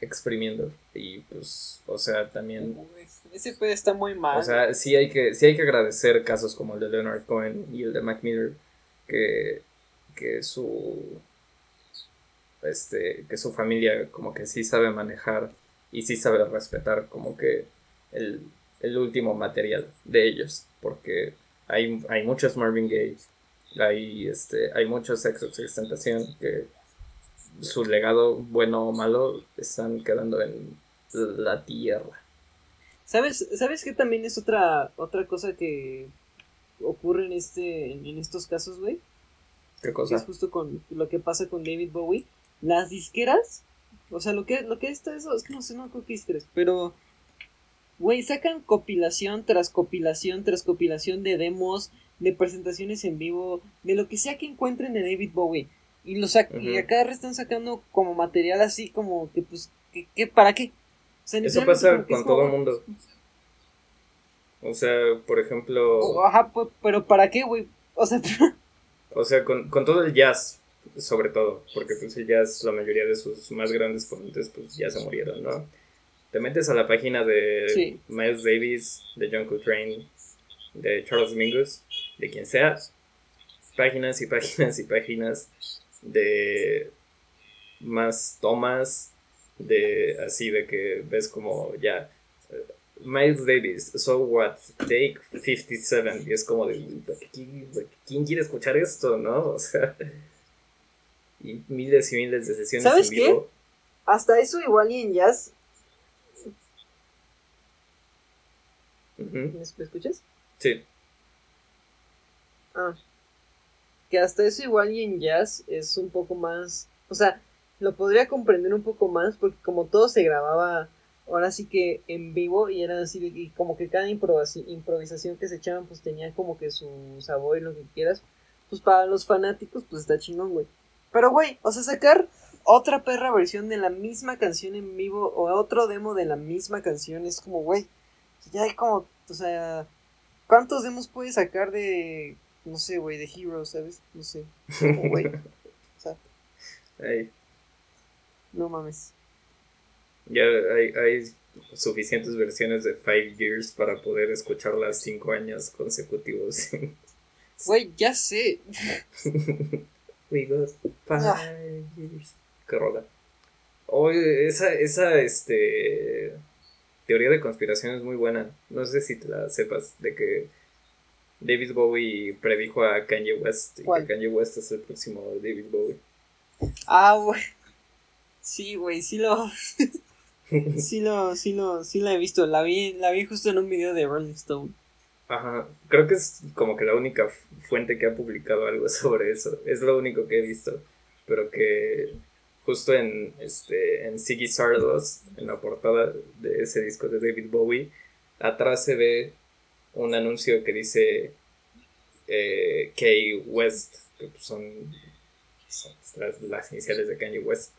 exprimiendo y pues, o sea, también ese puede estar muy mal. O sea, sí hay que, sí hay que agradecer casos como el de Leonard Cohen y el de Mac Miller, que, que su este, que su familia como que sí sabe manejar y sí sabe respetar como que el, último material de ellos, porque hay, hay muchos Marvin Gaye, hay, este, hay muchos sexos de que su legado, bueno o malo, están quedando en la tierra. ¿Sabes, ¿Sabes qué también es otra, otra cosa que ocurre en este en, estos casos, güey? ¿Qué cosa? es justo con lo que pasa con David Bowie. Las disqueras, o sea, lo que, lo que está eso, es que no sé, no creo que disqueras, pero, güey, sacan compilación tras compilación tras compilación de demos, de presentaciones en vivo, de lo que sea que encuentren de David Bowie. Y, lo y a cada vez están sacando como material así, como que, pues, que, ¿para qué? Eso pasa con todo el mundo. O sea, por ejemplo. Ajá, pero ¿para qué, güey? O sea. o sea, con, todo el jazz, sobre todo. Porque pues el jazz, la mayoría de sus más grandes ponentes, pues ya se murieron, ¿no? Te metes a la página de Miles Davis, de John Coltrane, de Charles Mingus, de quien sea. Páginas y páginas y páginas de más tomas de así de que ves como ya Miles Davis, So What, Take 57 y es como de ¿quién, quiere escuchar esto, no? O sea, y miles y miles de sesiones ¿Sabes qué? Hasta eso igual y en jazz ¿Me escuchas? Sí. Ah. Que hasta eso igual y en jazz es un poco más, o sea, lo podría comprender un poco más porque como todo se grababa ahora sí que en vivo y era así y como que cada improvisación que se echaban pues tenía como que su sabor y lo que quieras pues para los fanáticos pues está chingón güey pero güey o sea sacar otra perra versión de la misma canción en vivo o otro demo de la misma canción es como güey ya hay como o sea cuántos demos puedes sacar de no sé güey de Hero sabes no sé güey o sea no mames. Ya hay, hay suficientes versiones de Five Years para poder escucharlas cinco años consecutivos. Güey, ya sé. We got five ah. years. Qué rola. Oye, esa, esa, este. Teoría de conspiración es muy buena. No sé si te la sepas. De que David Bowie predijo a Kanye West. Y que Kanye West es el próximo David Bowie. Ah, güey. Sí, güey, sí lo. sí lo, sí lo, sí la he visto. La vi, la vi justo en un video de Rolling Stone. Ajá, creo que es como que la única fuente que ha publicado algo sobre eso. Es lo único que he visto. Pero que justo en este en Ziggy Stardust, en la portada de ese disco de David Bowie, atrás se ve un anuncio que dice eh, K West, que son, son las, iniciales de Kanye West.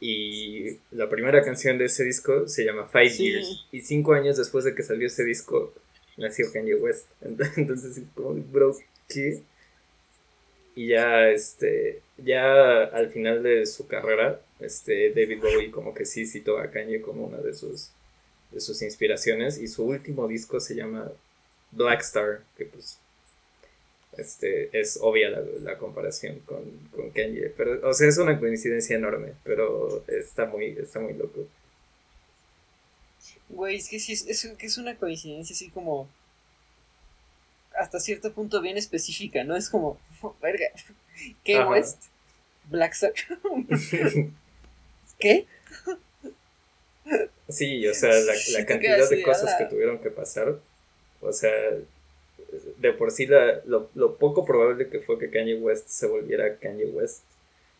Y la primera canción de ese disco se llama Five Years. Y cinco años después de que salió ese disco, nació Kanye West. Entonces, como, bro, ¿qué? Y ya, este, ya al final de su carrera, este, David Bowie como que sí citó a Kanye como una de sus, de sus inspiraciones y su último disco se llama Black Star, que pues este, es obvia la, comparación con, con, Kanye, pero, o sea, es una coincidencia enorme, pero está muy, está muy loco. Güey, es que sí, es, que es una coincidencia así como hasta cierto punto bien específica, ¿no? Es como, verga, ¿qué West? Black ¿Qué? Sí, o sea, la, cantidad de cosas que tuvieron que pasar, o sea, de por sí la, lo, lo, poco probable que fue que Kanye West se volviera Kanye West,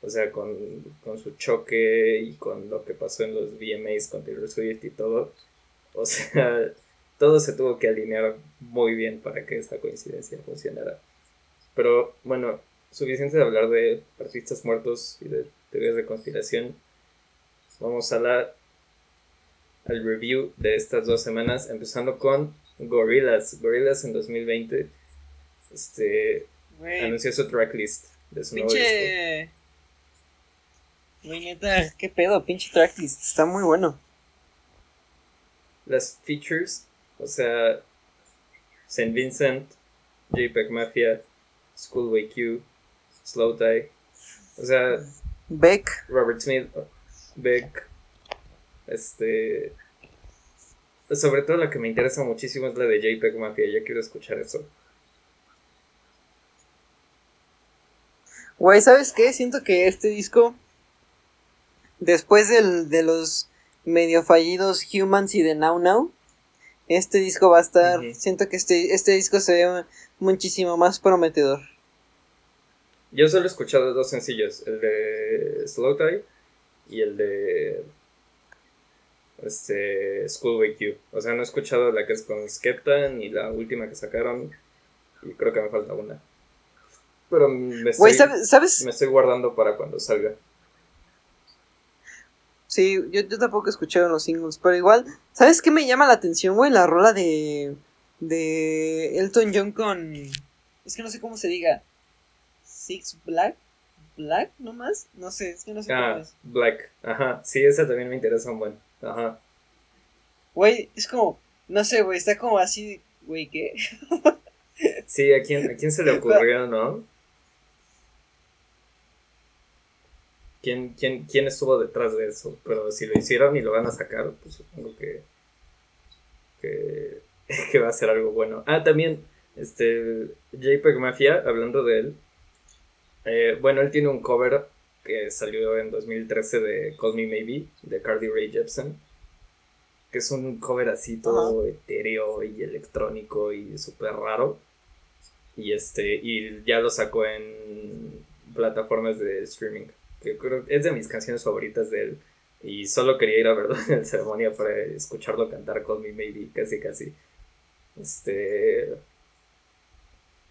o sea, con, con su choque y con lo que pasó en los VMAs con Taylor Swift y todo, o sea, todo se tuvo que alinear muy bien para que esa coincidencia funcionara. Pero bueno, suficiente de hablar de artistas muertos y de teorías de conspiración. Vamos a la al review de estas dos semanas, empezando con Gorillaz. Gorillaz en 2020 este, anunció su tracklist de su nuevo disco. neta, qué pedo, pinche tracklist, está muy bueno. Las features o sea, St. Vincent, JPEG Mafia, Schoolway Q, Slow Tie. O sea, Beck, Robert Smith, Beck. Este. Sobre todo la que me interesa muchísimo es la de JPEG Mafia. Ya quiero escuchar eso. Güey, ¿sabes qué? Siento que este disco, después del, de los medio fallidos Humans y de Now Now, este disco va a estar, siento que este, este disco se ve muchísimo más prometedor. Yo solo he escuchado dos sencillos, el de Slow Tie y el de este Schoolway Q. O sea, no he escuchado la que es con Skepta ni la última que sacaron y creo que me falta una. Pero me estoy, ¿sabes? me estoy guardando para cuando salga. Sí, yo, yo tampoco he escuchado los singles, pero igual, ¿sabes qué me llama la atención, güey? La rola de, de Elton John con... Es que no sé cómo se diga. Six Black. Black nomás. No sé, es que no sé ah, cómo es. Black. Ajá. Sí, esa también me interesa un buen. Ajá. Güey, es como, no sé, güey, está como así, güey, ¿qué? sí, ¿a quién, ¿a quién se le ocurrió, no? quién, quién, quién estuvo detrás de eso. Pero si lo hicieron y lo van a sacar, pues supongo que, que, va a ser algo bueno. Ah, también, este, JPEG Mafia, hablando de él. Eh, bueno, él tiene un cover que salió en 2013 de Call Me Maybe, de Cardi Ray Jepsen. Que es un cover así todo etéreo y electrónico y súper raro. Y este, y ya lo sacó en plataformas de streaming que creo es de mis canciones favoritas de él. Y solo quería ir a verlo en la ceremonia para escucharlo cantar Call Me Maybe, casi casi. Este.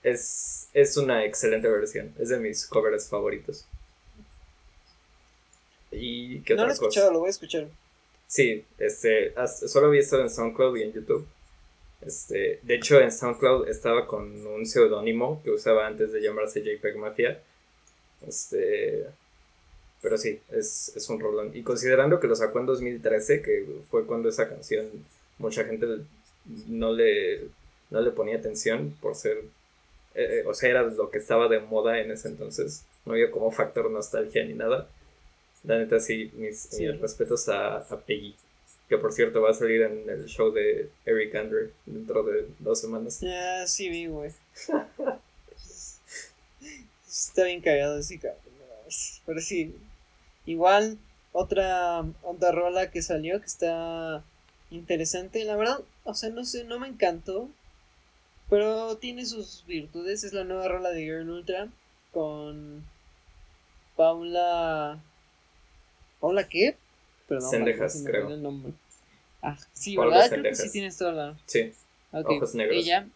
Es, es una excelente versión. Es de mis covers favoritos. ¿Y qué no lo he escuchado, lo voy a escuchar. Sí, este, solo he visto en SoundCloud y en YouTube. Este, de hecho, en SoundCloud estaba con un seudónimo que usaba antes de llamarse JPEG Mafia. Este, pero sí, es, es un rolón. Y considerando que lo sacó en 2013, que fue cuando esa canción mucha gente no le, no le ponía atención por ser... Eh, eh, o sea, era lo que estaba de moda en ese entonces. No había como factor nostalgia ni nada. La neta, sí, mis, respetos a, a, Peggy. Que por cierto va a salir en el show de Eric Andre dentro de dos semanas. Ya, sí vi, güey. Está bien cagado ese cabrón. Pero sí, igual, otra, otra rola que salió que está interesante. La verdad, o sea, no sé, no me encantó. Pero tiene sus virtudes. Es la nueva rola de Girl Ultra con Paula. ¿Paula qué? Perdón, Sendejas, creo. El nombre. Ah, sí, ¿verdad? Creo que sí tienes toda la. Sí. Ojos negros. Ella.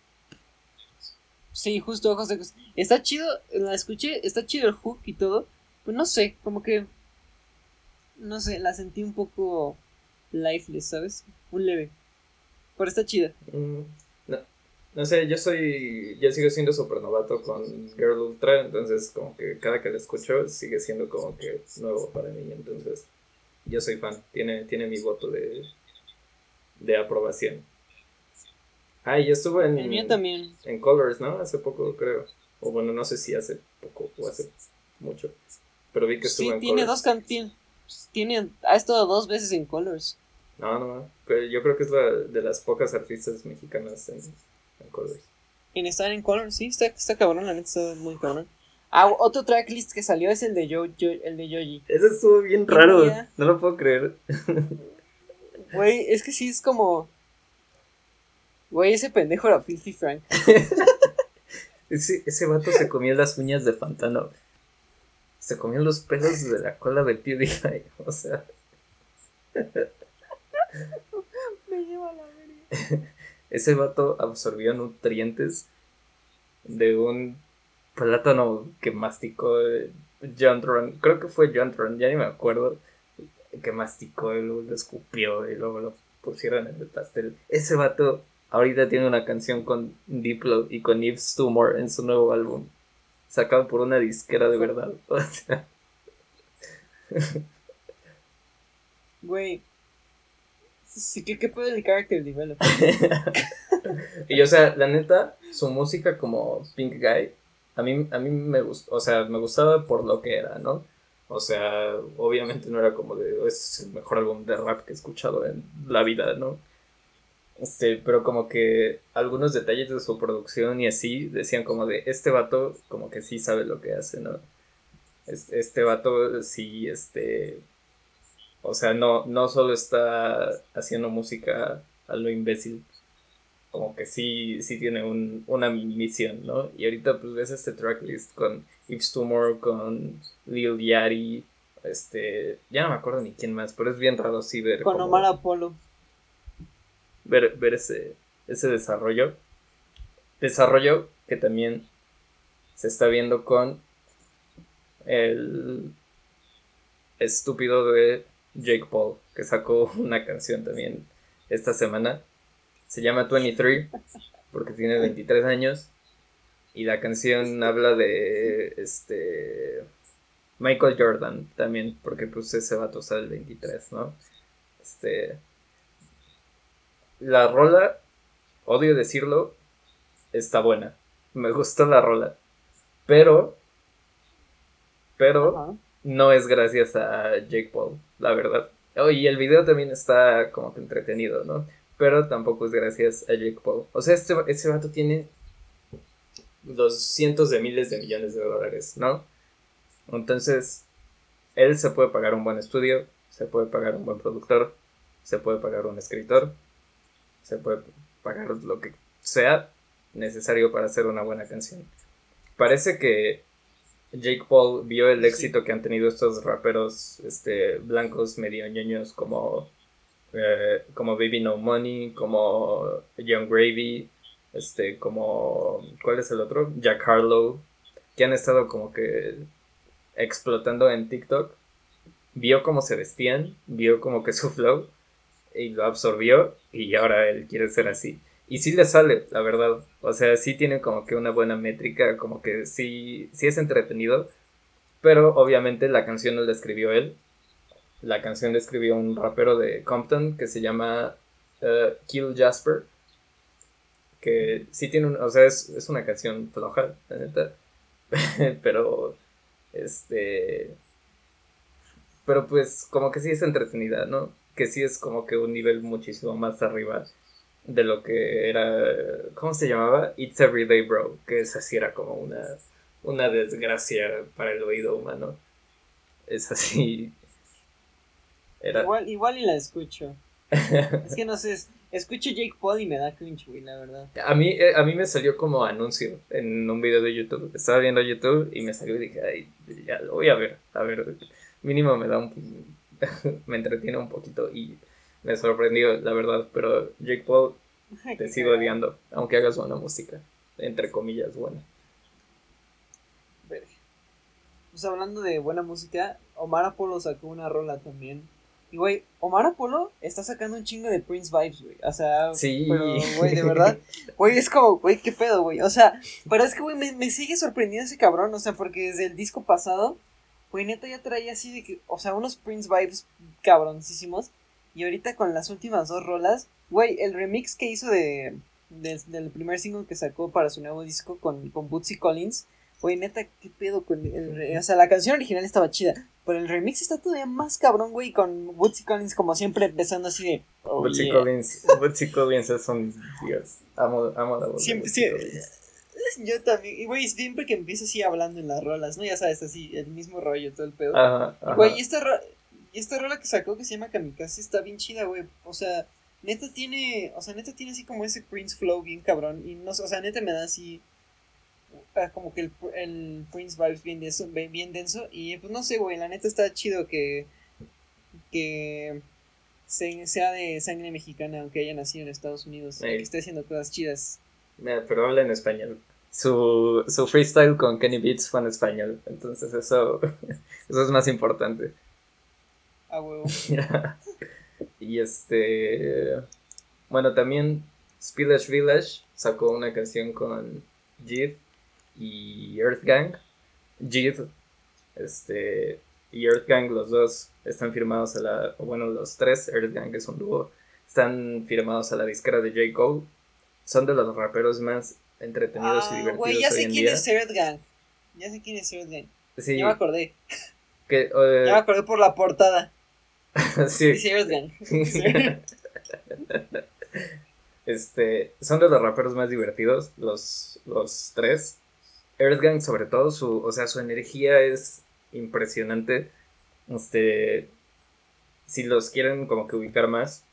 Sí, justo ojos negros. Está chido, la escuché, está chido el hook y todo. Pues no sé, como que. No sé, la sentí un poco lifeless, ¿sabes? Un leve. Pero está chida. Mm, no, no sé, yo soy. Yo sigo siendo super novato con Girl Ultra, entonces, como que cada que la escucho sigue siendo como que nuevo para mí, entonces. Yo soy fan, tiene, tiene mi voto de, de aprobación. Ah, y estuvo en. El también. En Colors, ¿no? Hace poco, creo. O bueno, no sé si hace poco o hace mucho. Pero vi que estuvo sí, tiene dos canciones. Tiene, ha estado dos veces en Colors. No, no, yo creo que es la de las pocas artistas mexicanas en, Colors. En estar en Colors, sí, está, está cabrón, la neta está muy cabrón. Ah, otro tracklist que salió es el de Yo, el de Yoji. Ese estuvo bien raro, no lo puedo creer. Güey, es que sí es como. Güey, ese pendejo era Filthy Frank. ese, ese vato se comió las uñas de Pantano. Se comió los pelos de la cola de PewDiePie. O sea. Me lleva la verga. Ese vato absorbió nutrientes de un plátano que masticó John Tron. Creo que fue John Tron, ya ni me acuerdo. Que masticó y luego lo escupió y luego lo pusieron en el pastel. Ese vato ahorita tiene una canción con Diplo y con Yves Tumor en su nuevo álbum. Sacado por una disquera de verdad. O sea. Güey, Sí, ¿qué, qué puede el character y o sea, la neta, su música como Pink Guy, a mí, a mí me gustó, o sea, me gustaba por lo que era, ¿no? O sea, obviamente no era como de, es el mejor álbum de rap que he escuchado en la vida, ¿no? Este, pero como que algunos detalles de su producción y así decían como de, este vato como que sí sabe lo que hace, ¿no? Este, este vato sí, este, o sea, no, no solo está haciendo música a lo imbécil, como que sí, sí tiene un, una misión, ¿no? Y ahorita pues ves este tracklist con Yves Tumor, con Lil Yari, este, ya no me acuerdo ni quién más, pero es bien raro sí ver. Con Omar Apolo. Ver, ver ese, ese desarrollo. Desarrollo que también se está viendo con el estúpido de Jake Paul, que sacó una canción también esta semana. Se llama 23, porque tiene 23 años. Y la canción habla de este Michael Jordan también, porque pues ese vato usa el 23, ¿no? Este. La rola, odio decirlo, está buena. Me gustó la rola. Pero. Pero no es gracias a Jake Paul, la verdad. Oh, y el video también está como que entretenido, ¿no? Pero tampoco es gracias a Jake Paul. O sea, este, este vato tiene los cientos de miles de millones de dólares, ¿no? Entonces, él se puede pagar un buen estudio, se puede pagar un buen productor, se puede pagar un escritor, se puede pagar lo que sea necesario para hacer una buena canción. Parece que Jake Paul vio el éxito que han tenido estos raperos este, blancos medio ñoños como, eh, como Baby No Money, como Young Gravy, este, como, ¿cuál es el otro? Jack Harlow, que han estado como que explotando en TikTok. Vio cómo se vestían, vio como que su flow y lo absorbió y ahora él quiere ser así. Y sí le sale, la verdad. O sea, sí tiene como que una buena métrica, como que sí, sí es entretenido. Pero obviamente la canción no la escribió él. La canción la escribió un rapero de Compton que se llama uh, Kill Jasper. Que sí tiene un. O sea, es, es una canción floja, la neta. pero. Este. Pero pues, como que sí es entretenida, ¿no? Que sí es como que un nivel muchísimo más arriba de lo que era, ¿cómo se llamaba? It's Everyday Bro, que es así, era como una, una desgracia para el oído humano. Es así. Igual, igual y la escucho. es que no sé, escucho Jake Paul y me da cringe, güey, la verdad. A mí, eh, a mí me salió como anuncio en un video de YouTube. Estaba viendo YouTube y me salió y dije, ay, ya lo voy a ver. A ver, mínimo me da un. me entretiene un poquito y me sorprendió, la verdad. Pero Jake Paul, te sigo odiando, aunque hagas buena música. Entre comillas, buena. Pues hablando de buena música, Omar Apollo sacó una rola también y, güey, Omar Apolo está sacando un chingo de Prince vibes, güey. O sea, sí. pero, güey, de verdad. Güey, es como, güey, qué pedo, güey. O sea, pero es que, güey, me, me, sigue sorprendiendo ese cabrón. O sea, porque desde el disco pasado, güey, neta ya traía así de que, o sea, unos Prince vibes cabroncísimos. Y ahorita con las últimas dos rolas, güey, el remix que hizo de, del primer single que sacó para su nuevo disco con, con Bootsy Collins. Güey, neta, qué pedo con el, O sea, la canción original estaba chida. Pero el remix está todavía más cabrón, güey, con Woodsy Collins como siempre empezando así de... Oh, Woodsy Collins, Woodsy Collins es un dios. Amo, amo la voz. Siempre, sí, yo también, y güey, siempre que empieza así hablando en las rolas, ¿no? Ya sabes, así, el mismo rollo, todo el pedo. Ajá, Güey, y esta, esta rola que sacó que se llama Kamikaze está bien chida, güey. O sea, neta tiene, o sea, neta tiene así como ese Prince Flow bien cabrón. Y no o sea, neta me da así Ah, como que el, el Prince Vibes bien denso, bien denso. Y pues no sé, güey, la neta está chido que, que sea de sangre mexicana, aunque haya nacido en Estados Unidos, que esté haciendo cosas chidas. pero habla en español. Su, su freestyle con Kenny Beats fue en español, entonces eso, eso es más importante. Huevo. y este. Bueno, también Spillage Village sacó una canción con Jid y Earth Gang, Jid, este, y Earth Gang, los dos están firmados a la, bueno, los tres, Earth Gang es un dúo, están firmados a la disquera de J. Cole, son de los raperos más entretenidos y ah, divertidos. Güey, ya sé quién es Earth Gang, ya sé quién es Earth Gang, sí. ya me acordé. Que, eh, ya me acordé por la portada. sí. Este, son de los raperos más divertidos, los, los tres. Earthgang, sobre todo, su, o sea, su energía es impresionante. Este, si los quieren como que ubicar más,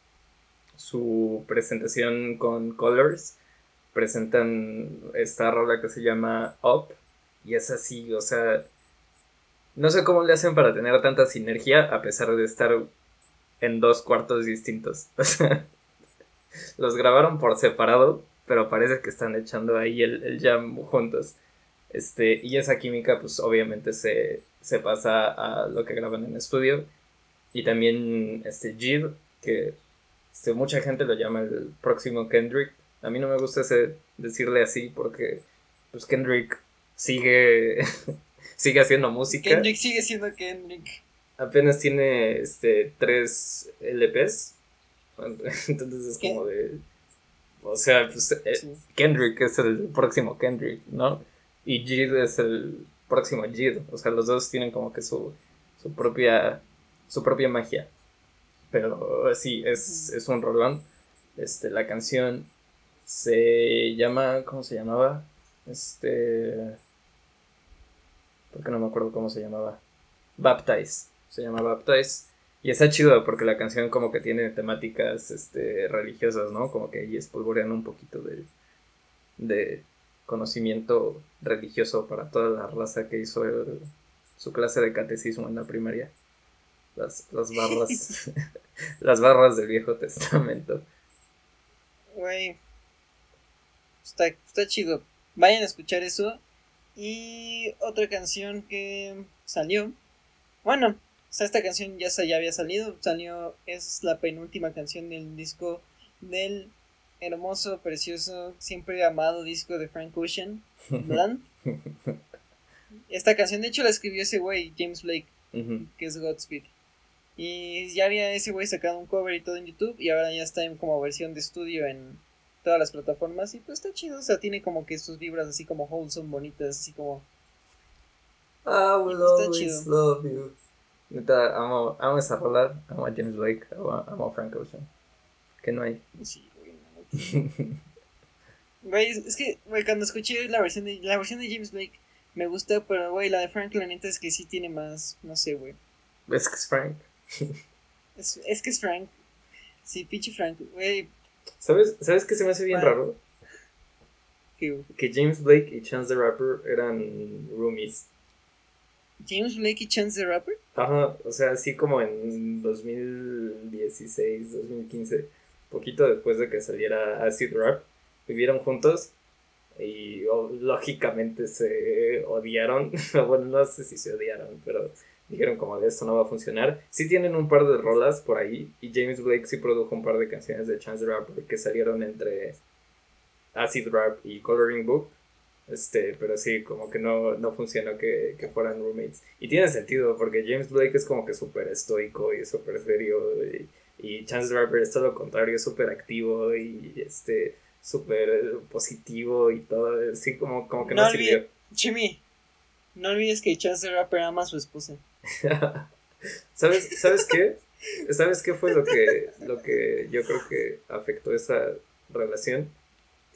su presentación con Colors, presentan esta rola que se llama Up, y es así, o sea, no sé cómo le hacen para tener tanta sinergia a pesar de estar en dos cuartos distintos. Los grabaron por separado, pero parece que están echando ahí el, el jam juntos. Este, y esa química, pues obviamente se, pasa a lo que graban en estudio. Y también este Jid, que este, mucha gente lo llama el próximo Kendrick. A mí no me gusta ese, decirle así porque pues Kendrick sigue, sigue haciendo música. Kendrick sigue siendo Kendrick. Apenas tiene este, tres LPs. Entonces es como de... O sea, pues eh, Kendrick es el próximo Kendrick, ¿no? y Jid es el próximo Jid. O sea, los dos tienen como que su, su propia su propia magia. Pero sí, es, es un rolón. Este, la canción se llama, ¿cómo se llamaba? Este, porque no me acuerdo cómo se llamaba. Baptize, se llama Baptize. Y está chido porque la canción como que tiene temáticas este, religiosas, ¿no? Como que ahí espolvorean un poquito de, de conocimiento religioso para toda la raza que hizo su clase de catecismo en la primaria. Las, las barras. las barras del Viejo Testamento. Güey. Está, está chido. Vayan a escuchar eso. Y otra canción que salió. Bueno, esta canción ya, ya había salido. Salió. Es la penúltima canción del disco del hermoso, precioso, siempre amado disco de Frank Ocean, ¿verdad? Esta canción, de hecho, la escribió ese güey, James Blake, que es Godspeed. Y ya había ese güey sacado un cover y todo en YouTube, y ahora ya está en como versión de estudio en todas las plataformas, y pues está chido, o sea, tiene como que sus vibras así como wholesome, bonitas, así como... I will always love you. Neta, amo, amo esa rola, amo a James Blake, amo, amo a Frank Ocean. Que no hay. Sí. Güey, es que, güey, cuando escuché la versión de la versión de James Blake me gustó, pero güey, la de Frank la neta es que sí tiene más, no sé, güey. Es que es Frank. Es, es que es Frank. Sí, pinche Frank, güey. ¿Sabes, ¿Sabes qué se me hace bien raro? Que James Blake y Chance the Rapper eran roomies. ¿James Blake y Chance the Rapper? Ajá, o sea, así como en 2016, 2015, poquito después de que saliera Acid Rap, vivieron juntos y lógicamente se odiaron. bueno, no sé si se odiaron, pero dijeron como de esto no va a funcionar. Sí tienen un par de rolas por ahí y James Blake sí produjo un par de canciones de Chance the Rapper que salieron entre Acid Rap y Coloring Book. Este, pero sí, como que no, no funcionó que, que, fueran roommates. Y tiene sentido, porque James Blake es como que súper estoico y súper serio. Y, y Chance the Rapper es todo lo contrario, es súper activo y este súper positivo y todo. Sí, como, como que no, no sirvió. Jimmy, no olvides que Chance the Rapper ama a su esposa. ¿Sabes, ¿Sabes qué? ¿Sabes qué fue lo que, lo que yo creo que afectó esa relación?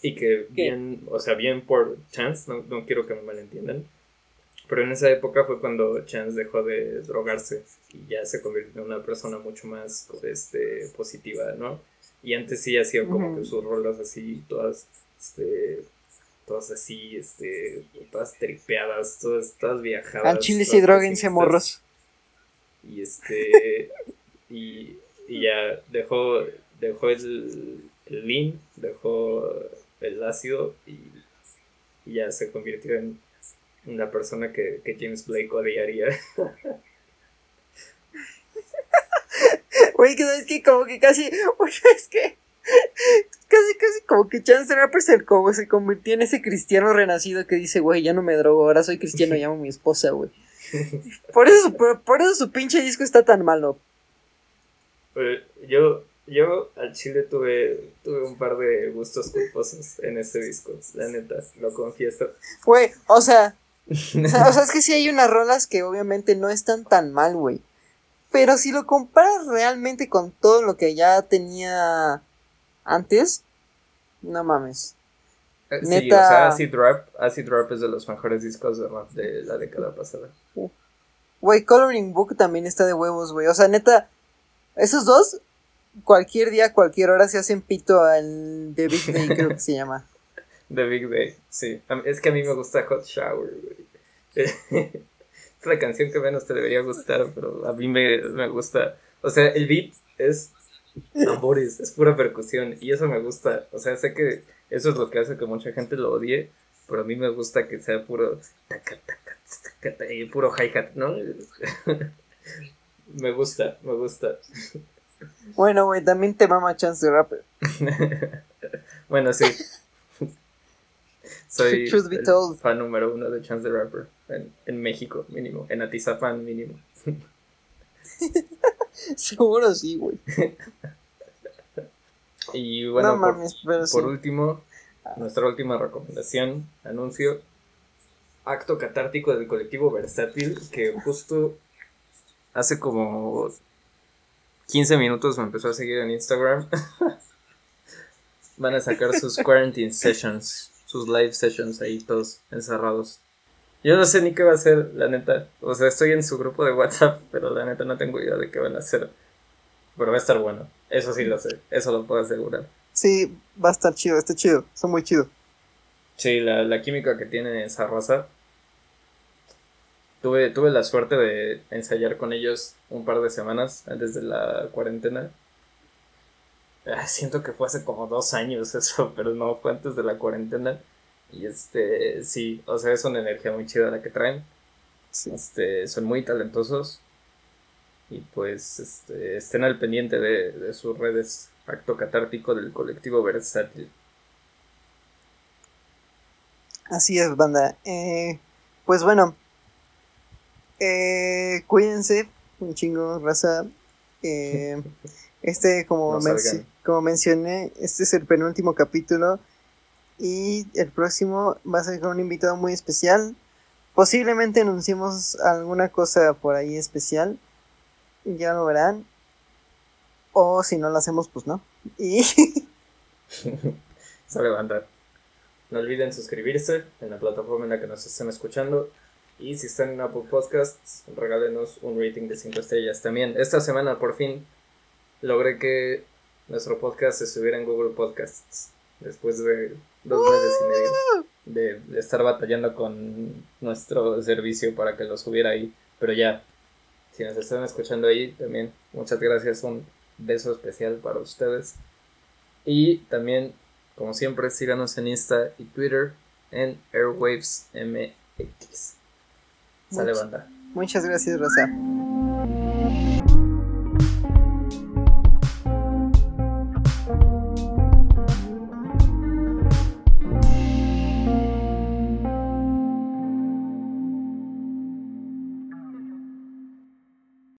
Y que bien, o sea, bien por Chance, no, no quiero que me malentiendan, pero en esa época fue cuando Chance dejó de drogarse y ya se convirtió en una persona mucho más este, positiva, ¿no? Y antes sí hacía como que sus rolas así, todas, este, todas así, este, todas tripeadas, todas, todas viajadas. Al chile y droguense morros. Y este, y, y ya dejó, dejó el, el lean, dejó el ácido y, ya se convirtió en una persona que, que James Blake odiaría. Güey, que sabes que como que casi, es que casi, casi como que Chance Rapper se, como se convirtió en ese cristiano renacido que dice, güey, ya no me drogo, ahora soy cristiano y amo a mi esposa, güey. Por eso, por, eso su pinche disco está tan malo. yo, yo al chile tuve, tuve un par de gustos culposos en ese disco, la neta, lo confieso. Güey, o sea, o sea, es que sí hay unas rolas que obviamente no están tan mal, güey. Pero si lo comparas realmente con todo lo que ya tenía antes, no mames. Eh, Neta... Sí, o sea, Acid Rap, Acid Rap es de los mejores discos de rap de la década pasada. Güey, Coloring Book también está de huevos, güey. O sea, neta, esos dos cualquier día, cualquier hora se hacen pito al The Big Day, creo que se llama. The Big Day, sí. Es que a mí me gusta Hot Shower, güey. es la canción que menos te debería gustar, pero a mí me, me gusta. O sea, el beat es tambores, es pura percusión y eso me gusta. O sea, sé que eso es lo que hace que mucha gente lo odie, pero a mí me gusta que sea puro y puro hi-hat, ¿no? me gusta, me gusta. Bueno, güey, también te mama Chance the Rapper. bueno, sí. Soy el fan número uno de Chance the Rapper. En, en México, mínimo. En Atizapán, mínimo. Seguro sí, güey. y bueno, por, por último, nuestra última recomendación, anuncio. Acto catártico del colectivo Versátil, que justo hace como 15 minutos me empezó a seguir en Instagram. Van a sacar sus quarantine sessions, sus live sessions ahí todos encerrados. Yo no sé ni qué va a hacer, la neta. O sea, estoy en su grupo de WhatsApp, pero la neta no tengo idea de qué van a hacer. Pero va a estar bueno. Eso sí lo sé, eso lo puedo asegurar. Sí, va a estar chido, está chido, son muy chido. Sí, la, la química que tiene esa raza Tuve, tuve la suerte de ensayar con ellos un par de semanas antes de la cuarentena. Ah, siento que fue hace como dos años eso, pero no fue antes de la cuarentena. Y este, sí, o sea, es una energía muy chida la que traen. Este, son muy talentosos. Y pues este, estén al pendiente de, de sus redes. Acto catártico del colectivo versátil. Así es, banda. Eh, pues bueno, eh, cuídense, un chingo, raza. Eh, este, como, como mencioné, este es el penúltimo capítulo. Y el próximo va a ser con un invitado muy especial. Posiblemente anunciemos alguna cosa por ahí especial. Ya lo verán. O si no lo hacemos, pues no. Y. Sale banda. No olviden suscribirse en la plataforma en la que nos estén escuchando. Y si están en Apple Podcasts, regálenos un rating de 5 estrellas también. Esta semana por fin logré que nuestro podcast estuviera en Google Podcasts después de dos meses y medio de, estar batallando con nuestro servicio para que lo subiera ahí. Pero ya, si nos están escuchando ahí, también muchas gracias. Un beso especial para ustedes. Y también, como siempre, síganos en Insta y Twitter en Airwaves MX. Sale banda. Muchas gracias, Rosa.